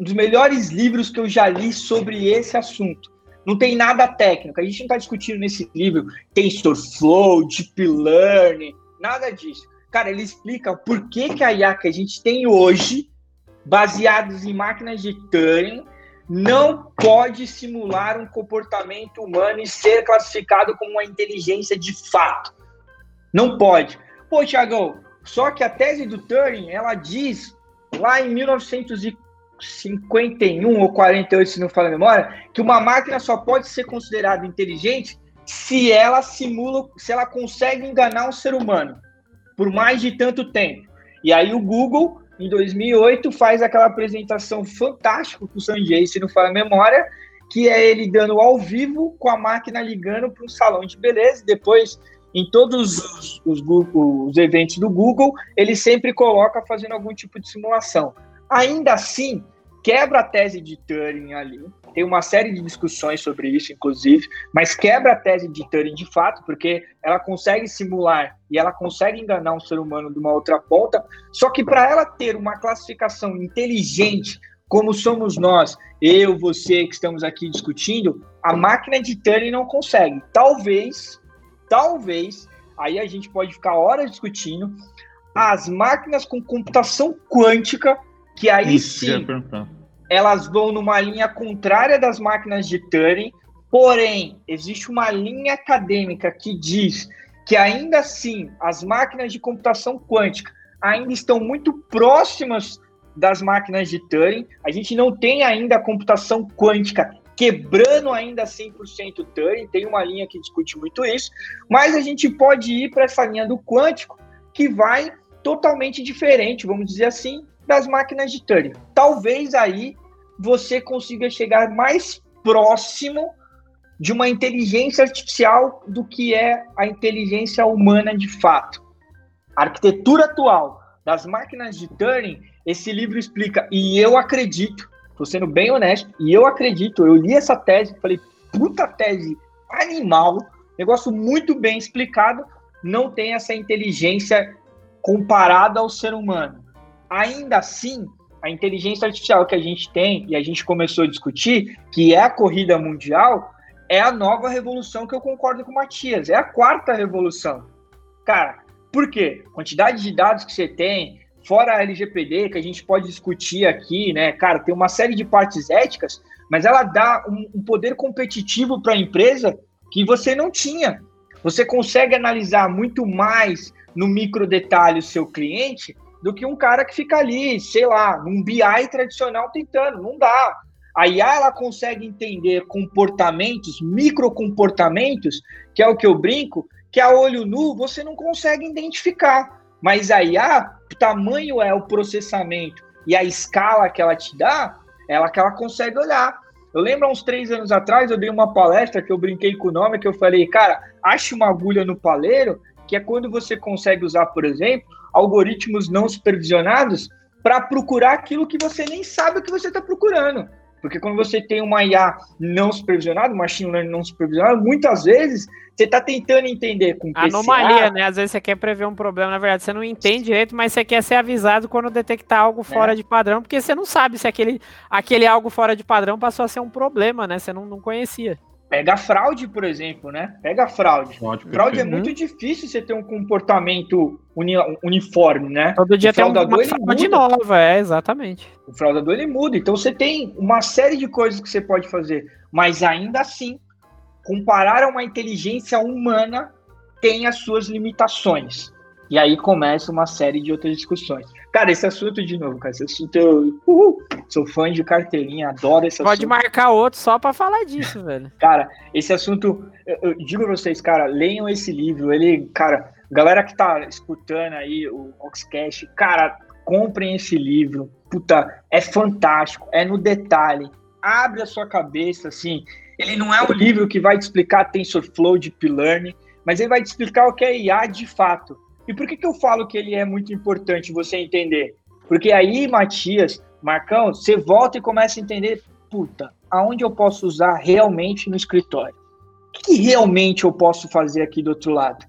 Um dos melhores livros que eu já li sobre esse assunto. Não tem nada técnico. A gente não está discutindo nesse livro TensorFlow, Deep Learning, nada disso. Cara, ele explica por que, que a IA que a gente tem hoje, baseados em máquinas de Turing, não pode simular um comportamento humano e ser classificado como uma inteligência de fato. Não pode. Pô, Tiagão, só que a tese do Turing, ela diz, lá em 1951 ou 48, se não falo a memória, que uma máquina só pode ser considerada inteligente se ela simula, se ela consegue enganar um ser humano por mais de tanto tempo. E aí o Google, em 2008, faz aquela apresentação fantástica com o Sanjay, se não fala a memória, que é ele dando ao vivo com a máquina ligando para um salão de beleza, depois em todos os, os, os, eventos do Google, ele sempre coloca fazendo algum tipo de simulação. Ainda assim, quebra a tese de Turing ali. Tem uma série de discussões sobre isso, inclusive, mas quebra a tese de Turing de fato, porque ela consegue simular e ela consegue enganar um ser humano de uma outra ponta. Só que para ela ter uma classificação inteligente, como somos nós, eu, você que estamos aqui discutindo, a máquina de Turing não consegue. Talvez, talvez, aí a gente pode ficar horas discutindo, as máquinas com computação quântica, que aí Isso, sim elas vão numa linha contrária das máquinas de Turing, porém, existe uma linha acadêmica que diz que ainda assim as máquinas de computação quântica ainda estão muito próximas das máquinas de Turing. A gente não tem ainda a computação quântica quebrando ainda 100% Turing, tem uma linha que discute muito isso, mas a gente pode ir para essa linha do quântico que vai totalmente diferente, vamos dizer assim, das máquinas de Turing. Talvez aí você consiga chegar mais próximo de uma inteligência artificial do que é a inteligência humana de fato. A arquitetura atual das máquinas de Turing, esse livro explica, e eu acredito, estou sendo bem honesto, e eu acredito, eu li essa tese, falei, puta tese animal, negócio muito bem explicado, não tem essa inteligência comparada ao ser humano ainda assim, a inteligência artificial que a gente tem, e a gente começou a discutir, que é a corrida mundial, é a nova revolução que eu concordo com o Matias. É a quarta revolução. Cara, por quê? Quantidade de dados que você tem, fora a LGPD, que a gente pode discutir aqui, né? Cara, tem uma série de partes éticas, mas ela dá um, um poder competitivo para a empresa que você não tinha. Você consegue analisar muito mais no micro detalhe o seu cliente do que um cara que fica ali, sei lá, num BI tradicional tentando. Não dá. A IA ela consegue entender comportamentos, microcomportamentos, que é o que eu brinco, que a olho nu você não consegue identificar. Mas a IA, o tamanho é o processamento e a escala que ela te dá, ela que ela consegue olhar. Eu lembro há uns três anos atrás, eu dei uma palestra que eu brinquei com o nome, que eu falei, cara, ache uma agulha no paleiro, que é quando você consegue usar, por exemplo, algoritmos não supervisionados para procurar aquilo que você nem sabe o que você está procurando. Porque quando você tem uma IA não supervisionada, machine learning não supervisionado, muitas vezes você está tentando entender com PCA... Anomalia, né? Às vezes você quer prever um problema, na verdade você não entende direito, mas você quer ser avisado quando detectar algo fora é. de padrão, porque você não sabe se aquele, aquele algo fora de padrão passou a ser um problema, né? Você não, não conhecia. Pega fraude, por exemplo, né? Pega fraude. Fraude, fraude é muito difícil você ter um comportamento uni uniforme, né? Todo dia o tem uma fraude nova, é, exatamente. O fraudador, ele muda. Então, você tem uma série de coisas que você pode fazer. Mas, ainda assim, comparar a uma inteligência humana tem as suas limitações. E aí começa uma série de outras discussões. Cara, esse assunto de novo, cara, esse assunto eu uhul, sou fã de carteirinha, adoro esse Pode assunto. Pode marcar outro só para falar disso, velho. Cara, esse assunto, eu, eu digo pra vocês, cara, leiam esse livro. Ele, cara, galera que tá escutando aí o Oxcast, cara, comprem esse livro. Puta, é fantástico, é no detalhe. Abre a sua cabeça, assim. Ele não é um livro que vai te explicar TensorFlow, Deep Learning, mas ele vai te explicar o que é IA de fato e por que, que eu falo que ele é muito importante você entender? Porque aí, Matias, Marcão, você volta e começa a entender, puta, aonde eu posso usar realmente no escritório? O que, que realmente eu posso fazer aqui do outro lado?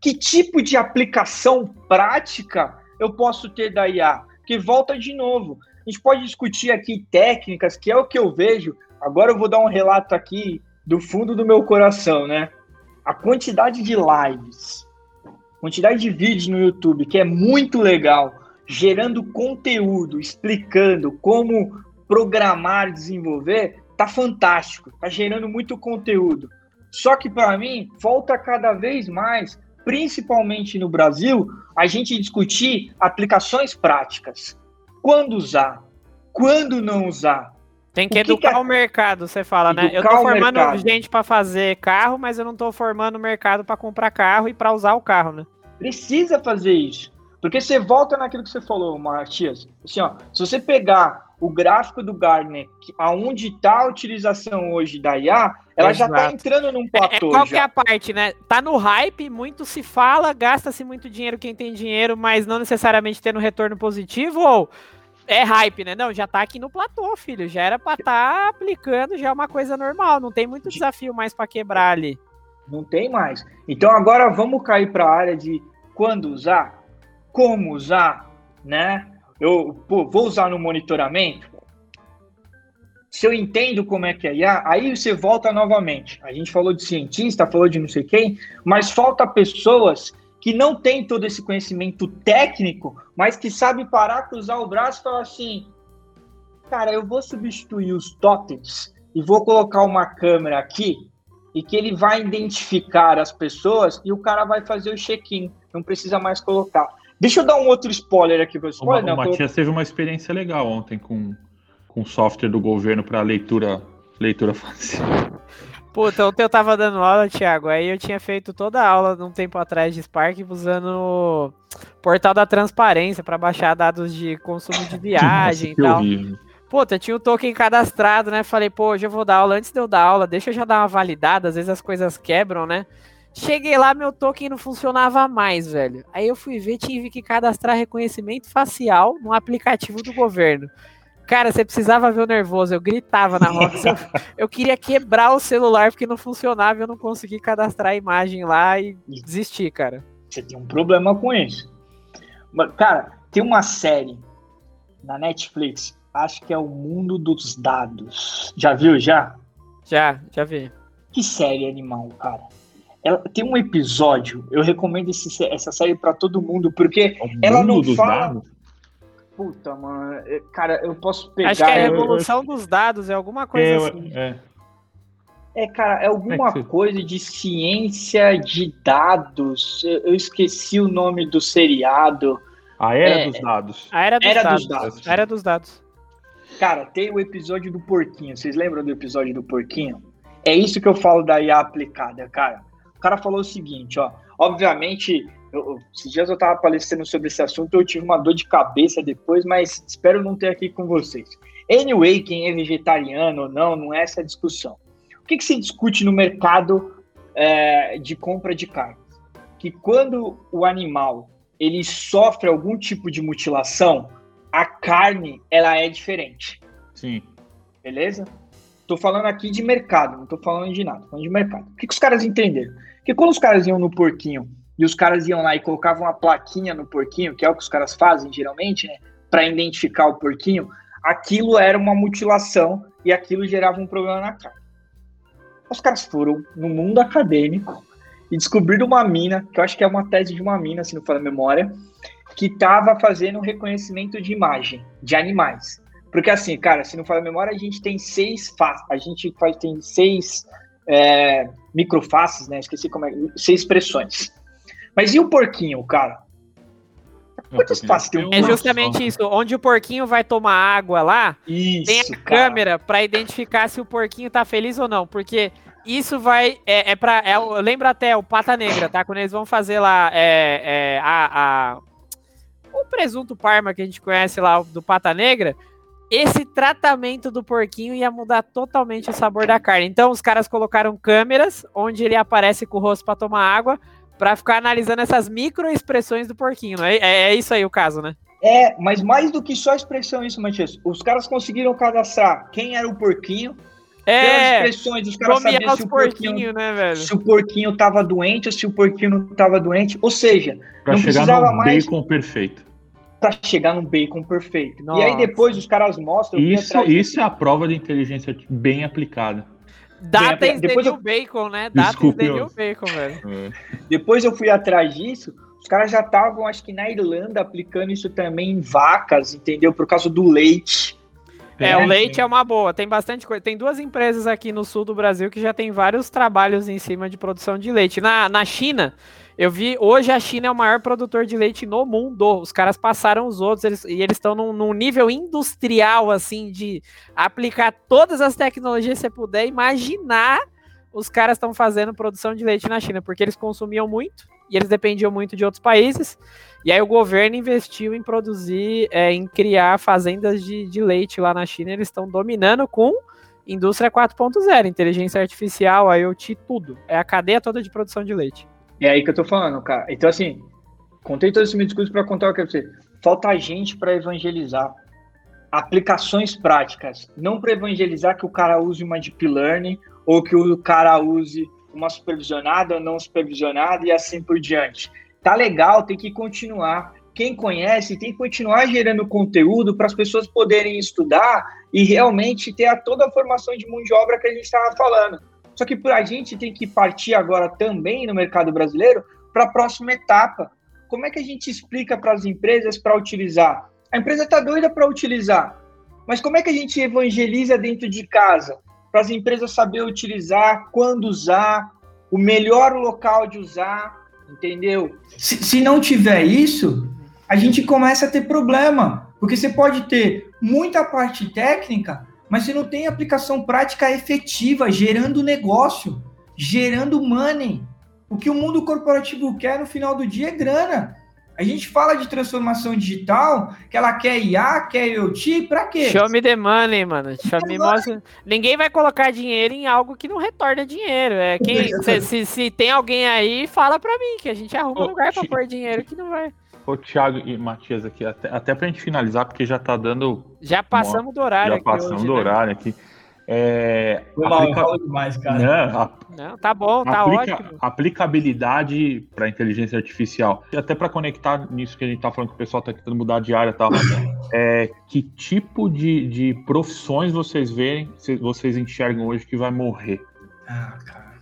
Que tipo de aplicação prática eu posso ter da IA? Que volta de novo. A gente pode discutir aqui técnicas, que é o que eu vejo. Agora eu vou dar um relato aqui do fundo do meu coração, né? A quantidade de lives quantidade de vídeos no YouTube que é muito legal, gerando conteúdo, explicando como programar e desenvolver, tá fantástico, tá gerando muito conteúdo. Só que para mim falta cada vez mais, principalmente no Brasil, a gente discutir aplicações práticas. Quando usar, quando não usar. Tem que, que educar que o mercado, você fala, né? Eu tô formando gente para fazer carro, mas eu não tô formando o mercado para comprar carro e para usar o carro, né? Precisa fazer isso. Porque você volta naquilo que você falou, Matias. Assim, ó, se você pegar o gráfico do Gartner, aonde está a utilização hoje da IA, ela Exato. já está entrando num platô. É, é, qual já. que é a parte, né? Tá no hype, muito se fala, gasta-se muito dinheiro quem tem dinheiro, mas não necessariamente tendo retorno positivo, ou é hype, né? Não, já tá aqui no platô, filho. Já era pra tá aplicando, já é uma coisa normal. Não tem muito desafio mais para quebrar ali. Não tem mais. Então agora vamos cair para a área de quando usar, como usar, né? Eu pô, vou usar no monitoramento. Se eu entendo como é que é IA, aí você volta novamente. A gente falou de cientista, falou de não sei quem, mas falta pessoas que não têm todo esse conhecimento técnico, mas que sabe parar, cruzar o braço e falar assim: cara, eu vou substituir os totens e vou colocar uma câmera aqui e que ele vai identificar as pessoas e o cara vai fazer o check-in. Não precisa mais colocar. Deixa eu dar um outro spoiler aqui para você. O, o Matias teve uma experiência legal ontem com, com software do governo para leitura, leitura facial. Puta, ontem eu tava dando aula, Thiago, aí eu tinha feito toda a aula um tempo atrás de Spark usando o portal da transparência para baixar dados de consumo de viagem Nossa, e tal. Horrível. Puta, tinha o token cadastrado, né? Falei, pô, hoje eu vou dar aula antes de eu dar aula, deixa eu já dar uma validada, às vezes as coisas quebram, né? Cheguei lá, meu token não funcionava mais, velho. Aí eu fui ver, tive que cadastrar reconhecimento facial no aplicativo do governo. Cara, você precisava ver o nervoso. Eu gritava na Rox. Eu, eu, queria quebrar o celular porque não funcionava. Eu não consegui cadastrar a imagem lá e desisti, cara. Você tem um problema com isso. Mas, cara, tem uma série na Netflix acho que é o Mundo dos Dados. Já viu, já? Já, já vi. Que série animal, cara. Ela tem um episódio, eu recomendo esse, essa série para todo mundo, porque ela não fala. Dados? Puta, mano. É, cara, eu posso pegar. Acho que é a revolução eu... dos dados, é alguma coisa é, assim. É. É, cara, é alguma é que... coisa de ciência de dados. Eu esqueci o nome do seriado. A Era é... dos Dados. A Era dos, era dados. dos dados. A Era dos Dados. Cara, tem o episódio do porquinho. Vocês lembram do episódio do porquinho? É isso que eu falo da IA aplicada, cara. O cara falou o seguinte, ó. Obviamente, eu, esses dias eu tava palestrando sobre esse assunto, eu tive uma dor de cabeça depois, mas espero não ter aqui com vocês. Anyway, quem é vegetariano ou não, não é essa discussão. O que, que se discute no mercado é, de compra de carne? Que quando o animal ele sofre algum tipo de mutilação, a carne ela é diferente. Sim. Beleza? Tô falando aqui de mercado, não tô falando de nada, tô falando de mercado. O que, que os caras entenderam? Que quando os caras iam no porquinho e os caras iam lá e colocavam uma plaquinha no porquinho, que é o que os caras fazem geralmente, né, para identificar o porquinho, aquilo era uma mutilação e aquilo gerava um problema na carne. Os caras foram no mundo acadêmico e descobriram uma mina, que eu acho que é uma tese de uma mina, se não for a memória, que estava fazendo reconhecimento de imagem de animais. Porque assim, cara, se não falar a memória, a gente tem seis faces, a gente faz, tem seis é, microfaces, né? Esqueci como é, seis expressões. Mas e o porquinho, cara? Tem um É justamente isso. Onde o porquinho vai tomar água lá, isso, tem a cara. câmera para identificar se o porquinho tá feliz ou não. Porque isso vai. É, é pra. É, lembra até o Pata Negra, tá? Quando eles vão fazer lá é, é, a, a o presunto parma que a gente conhece lá do Pata Negra, esse tratamento do porquinho ia mudar totalmente o sabor da carne. Então os caras colocaram câmeras onde ele aparece com o rosto para tomar água, para ficar analisando essas micro expressões do porquinho. É, é, é, isso aí o caso, né? É, mas mais do que só expressão isso, Matias. Os caras conseguiram cadastrar quem era o porquinho, é, Pelas expressões, os caras sabiam se o porquinho, né, velho? se o porquinho tava doente ou se o porquinho não tava doente. Ou seja, pra não precisava mais. Bacon perfeito. Pra chegar num bacon perfeito. Nossa. E aí depois os caras mostram. Isso, isso é a prova de inteligência bem aplicada. Data depois eu... bacon, né? Data is the bacon, velho. É. Depois eu fui atrás disso. Os caras já estavam, acho que na Irlanda, aplicando isso também em vacas, entendeu? Por causa do leite. É, o leite é uma boa. Tem bastante coisa. Tem duas empresas aqui no sul do Brasil que já tem vários trabalhos em cima de produção de leite. Na, na China, eu vi, hoje a China é o maior produtor de leite no mundo. Os caras passaram os outros eles, e eles estão num, num, nível industrial, assim, de aplicar todas as tecnologias que você puder imaginar. Os caras estão fazendo produção de leite na China, porque eles consumiam muito e eles dependiam muito de outros países. E aí o governo investiu em produzir, é, em criar fazendas de, de leite lá na China. Eles estão dominando com indústria 4.0, inteligência artificial, IoT, tudo. É a cadeia toda de produção de leite. É aí que eu tô falando, cara. Então, assim, contei todo esse meu discurso para contar o que é você. Falta gente para evangelizar. aplicações práticas, não para evangelizar que o cara use uma deep learning ou que o cara use uma supervisionada ou não supervisionada e assim por diante. Tá legal, tem que continuar. Quem conhece tem que continuar gerando conteúdo para as pessoas poderem estudar e realmente ter a toda a formação de mão de obra que a gente estava falando. Só que a gente tem que partir agora também no mercado brasileiro para a próxima etapa. Como é que a gente explica para as empresas para utilizar? A empresa está doida para utilizar, mas como é que a gente evangeliza dentro de casa? Para as empresas saber utilizar, quando usar, o melhor local de usar, entendeu? Se, se não tiver isso, a gente começa a ter problema, porque você pode ter muita parte técnica, mas você não tem aplicação prática efetiva, gerando negócio, gerando money. O que o mundo corporativo quer no final do dia é grana. A gente fala de transformação digital, que ela quer IA, quer IoT, pra quê? Show me the money, mano. Show me mostra... Ninguém vai colocar dinheiro em algo que não retorna dinheiro. É quem, se, se, se, tem alguém aí, fala pra mim, que a gente arruma um lugar pra pôr dinheiro que não vai. Ô, Thiago e Matias aqui, até, até pra gente finalizar, porque já tá dando. Já passamos uma... do horário já aqui. Já passamos hoje, do né? horário aqui. É, aplica... demais, cara. Não, a... Não, tá bom, tá Aplica... ótimo. Aplicabilidade para inteligência artificial. Até para conectar nisso que a gente tá falando que o pessoal tá tentando mudar de área e tal. É, que tipo de, de profissões vocês veem, vocês enxergam hoje que vai morrer? Ah, cara.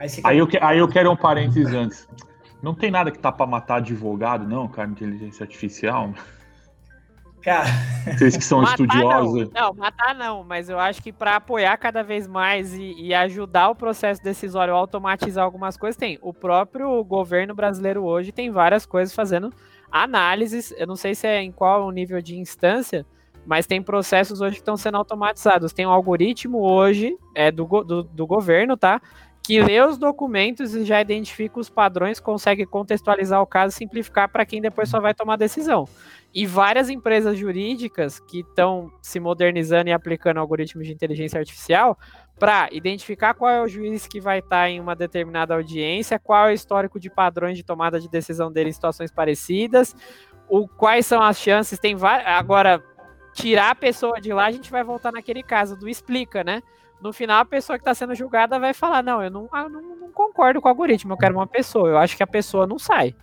Aí, aí, eu, aí eu quero um parênteses antes. Não tem nada que tá para matar advogado, não, cara, inteligência artificial. Cara. Vocês que são matar estudiosos. Não. não, matar não, mas eu acho que para apoiar cada vez mais e, e, ajudar o processo decisório a automatizar algumas coisas, tem. O próprio governo brasileiro hoje tem várias coisas fazendo análises. Eu não sei se é em qual nível de instância, mas tem processos hoje que estão sendo automatizados. Tem um algoritmo hoje é do, do, do governo, tá? Que lê os documentos e já identifica os padrões, consegue contextualizar o caso e simplificar para quem depois só vai tomar decisão. E várias empresas jurídicas que estão se modernizando e aplicando algoritmos de inteligência artificial para identificar qual é o juiz que vai estar tá em uma determinada audiência, qual é o histórico de padrões de tomada de decisão dele em situações parecidas, o, quais são as chances, tem. Agora, tirar a pessoa de lá, a gente vai voltar naquele caso do explica, né? No final a pessoa que está sendo julgada vai falar: não, eu não, eu não, não, concordo com o algoritmo, eu quero uma pessoa. Eu acho que a pessoa não sai.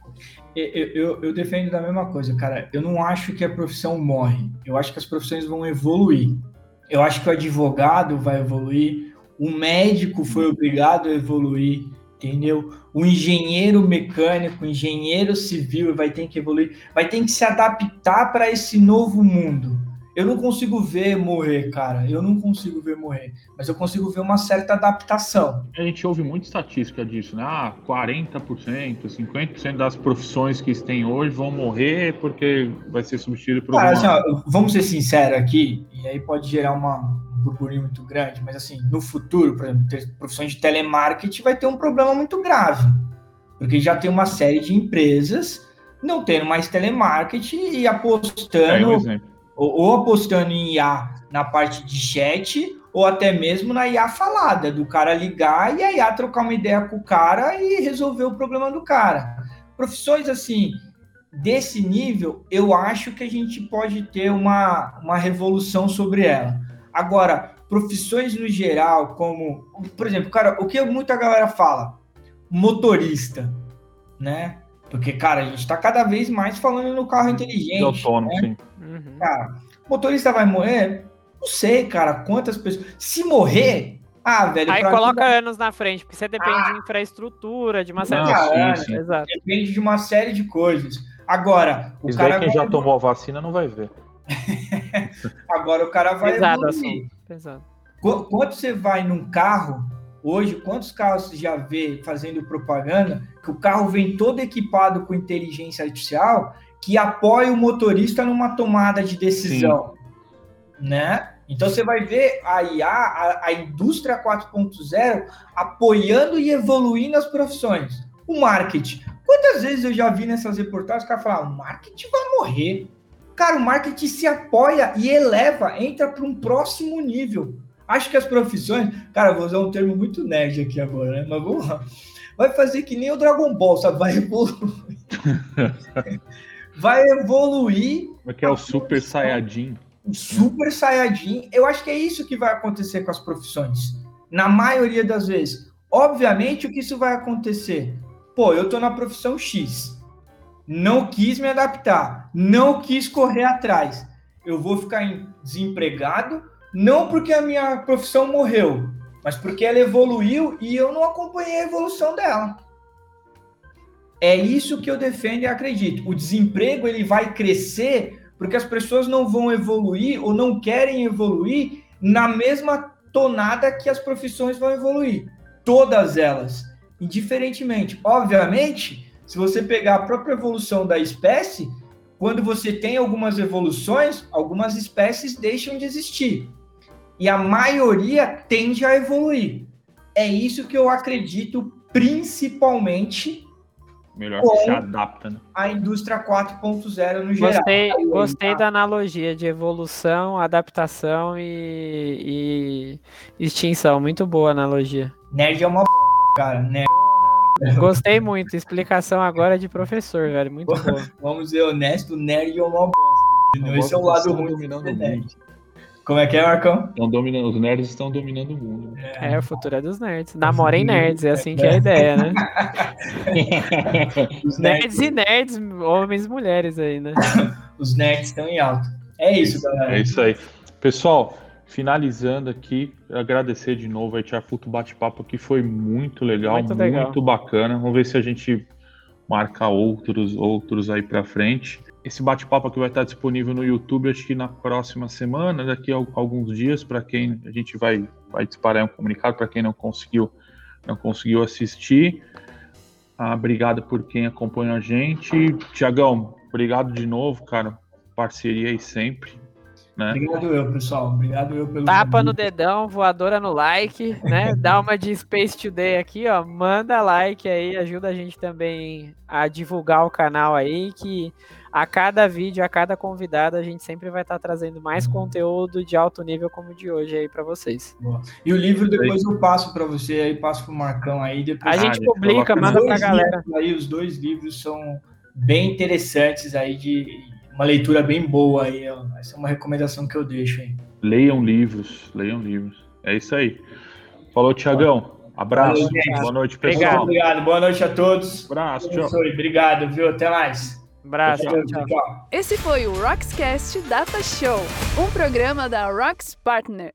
Eu, eu, eu, defendo da mesma coisa, cara. Eu não acho que a profissão morre. Eu acho que as profissões vão evoluir. Eu acho que o advogado vai evoluir, o médico foi obrigado a evoluir, entendeu? O engenheiro mecânico, o engenheiro civil vai ter que evoluir, vai ter que se adaptar para esse novo mundo. Eu não consigo ver morrer, cara. Eu não consigo ver morrer. Mas eu consigo ver uma certa adaptação. A gente ouve muita estatística disso, né? Ah, 40%, 50% das profissões que tem hoje vão morrer porque vai ser substituído por cara, uma... assim, ó, vamos ser sinceros aqui, e aí pode gerar uma, um burburinho muito grande, mas assim, no futuro, por exemplo, profissões de telemarketing vai ter um problema muito grave. Porque já tem uma série de empresas não tendo mais telemarketing e apostando. É um ou, ou apostando em IA na parte de chat, ou até mesmo na IA falada, do cara ligar e a IA trocar uma ideia com o cara e resolver o problema do cara. Profissões assim, desse nível, eu acho que a gente pode ter uma, uma revolução sobre ela. Agora, profissões no geral, como, por exemplo, cara, o que muita galera fala? Motorista, né? Porque, cara, a gente está cada vez mais falando no carro inteligente. Autônomo, né? sim. Uhum. Cara, o motorista vai morrer? Não sei, cara, quantas pessoas. Se morrer, ah, velho. Aí coloca anos na frente, porque você depende ah. de infraestrutura, de uma série de coisas. Exato. Depende de uma série de coisas. Agora, o Isso cara. Quem já tomou a vacina não vai ver. Agora o cara vai. Pesado, assim. Pesado. Quando você vai num carro, Hoje, quantos carros você já vê fazendo propaganda que o carro vem todo equipado com inteligência artificial que apoia o motorista numa tomada de decisão, Sim. né? Então você vai ver a IA, a, a indústria 4.0 apoiando e evoluindo as profissões. O marketing. Quantas vezes eu já vi nessas reportagens o cara falar, o marketing vai morrer. Cara, o marketing se apoia e eleva, entra para um próximo nível. Acho que as profissões, cara, vou usar um termo muito nerd aqui agora, né? Mas vamos lá. Vai fazer que nem o Dragon Ball, sabe? Vai evoluir. vai evoluir. Como é que é o Super Saiyajin? O Super Saiyajin. Eu acho que é isso que vai acontecer com as profissões. Na maioria das vezes. Obviamente, o que isso vai acontecer? Pô, eu tô na profissão X. Não quis me adaptar. Não quis correr atrás. Eu vou ficar desempregado, não porque a minha profissão morreu, mas porque ela evoluiu e eu não acompanhei a evolução dela. É isso que eu defendo e acredito. O desemprego ele vai crescer porque as pessoas não vão evoluir ou não querem evoluir na mesma tonada que as profissões vão evoluir. Todas elas, indiferentemente. Obviamente, se você pegar a própria evolução da espécie, quando você tem algumas evoluções, algumas espécies deixam de existir. E a maioria tende a evoluir. É isso que eu acredito, principalmente Melhor que se adapta, né? A indústria 4.0 no geral. Gostei, gostei da analogia de evolução, adaptação e, e extinção. Muito boa analogia. Nerd é uma cara. Nerd. Gostei muito. Explicação agora de professor, velho. Muito boa. Vamos ser honesto, nerd é uma bosta. Esse é o lado ruim dominando o mundo. Como é que é, Marcão? Estão dominando, os nerds estão dominando o mundo. É, o futuro é dos nerds. Namorem nerds, é assim que é a ideia, né? os nerds e nerds, homens e mulheres aí, né? os nerds estão em alta. É isso, galera. É isso aí. Pessoal, finalizando aqui, agradecer de novo a Tia Futo bate-papo que foi muito legal, muito, legal. muito bacana. Vamos ver se a gente marca outros outros aí para frente. Esse bate-papo aqui vai estar disponível no YouTube, acho que na próxima semana, daqui a alguns dias, para quem a gente vai, vai disparar um comunicado, para quem não conseguiu, não conseguiu assistir. Ah, obrigado por quem acompanha a gente. Tiagão, obrigado de novo, cara. Parceria aí sempre. Né? Obrigado eu, pessoal. Obrigado eu pelo. Tapa no dedão, voadora no like, né? Dá uma de Space Today aqui, ó. Manda like aí, ajuda a gente também a divulgar o canal aí, que a cada vídeo, a cada convidado, a gente sempre vai estar tá trazendo mais uhum. conteúdo de alto nível como o de hoje aí para vocês. Boa. E o livro depois eu passo para você aí, passo pro Marcão aí, depois a gente ah, publica, manda pra galera. Aí os dois livros são bem interessantes aí de uma leitura bem boa aí, ó. Essa é uma recomendação que eu deixo aí. Leiam livros, leiam livros. É isso aí. Falou, Tiagão. Abraço. Valeu, boa noite, pessoal. Obrigado, obrigado. Boa noite a todos. Abraço, tchau. Obrigado, viu? Até mais. Abraço. Tchau, tchau. Esse foi o Rockscast Data Show, um programa da Rocks Partner.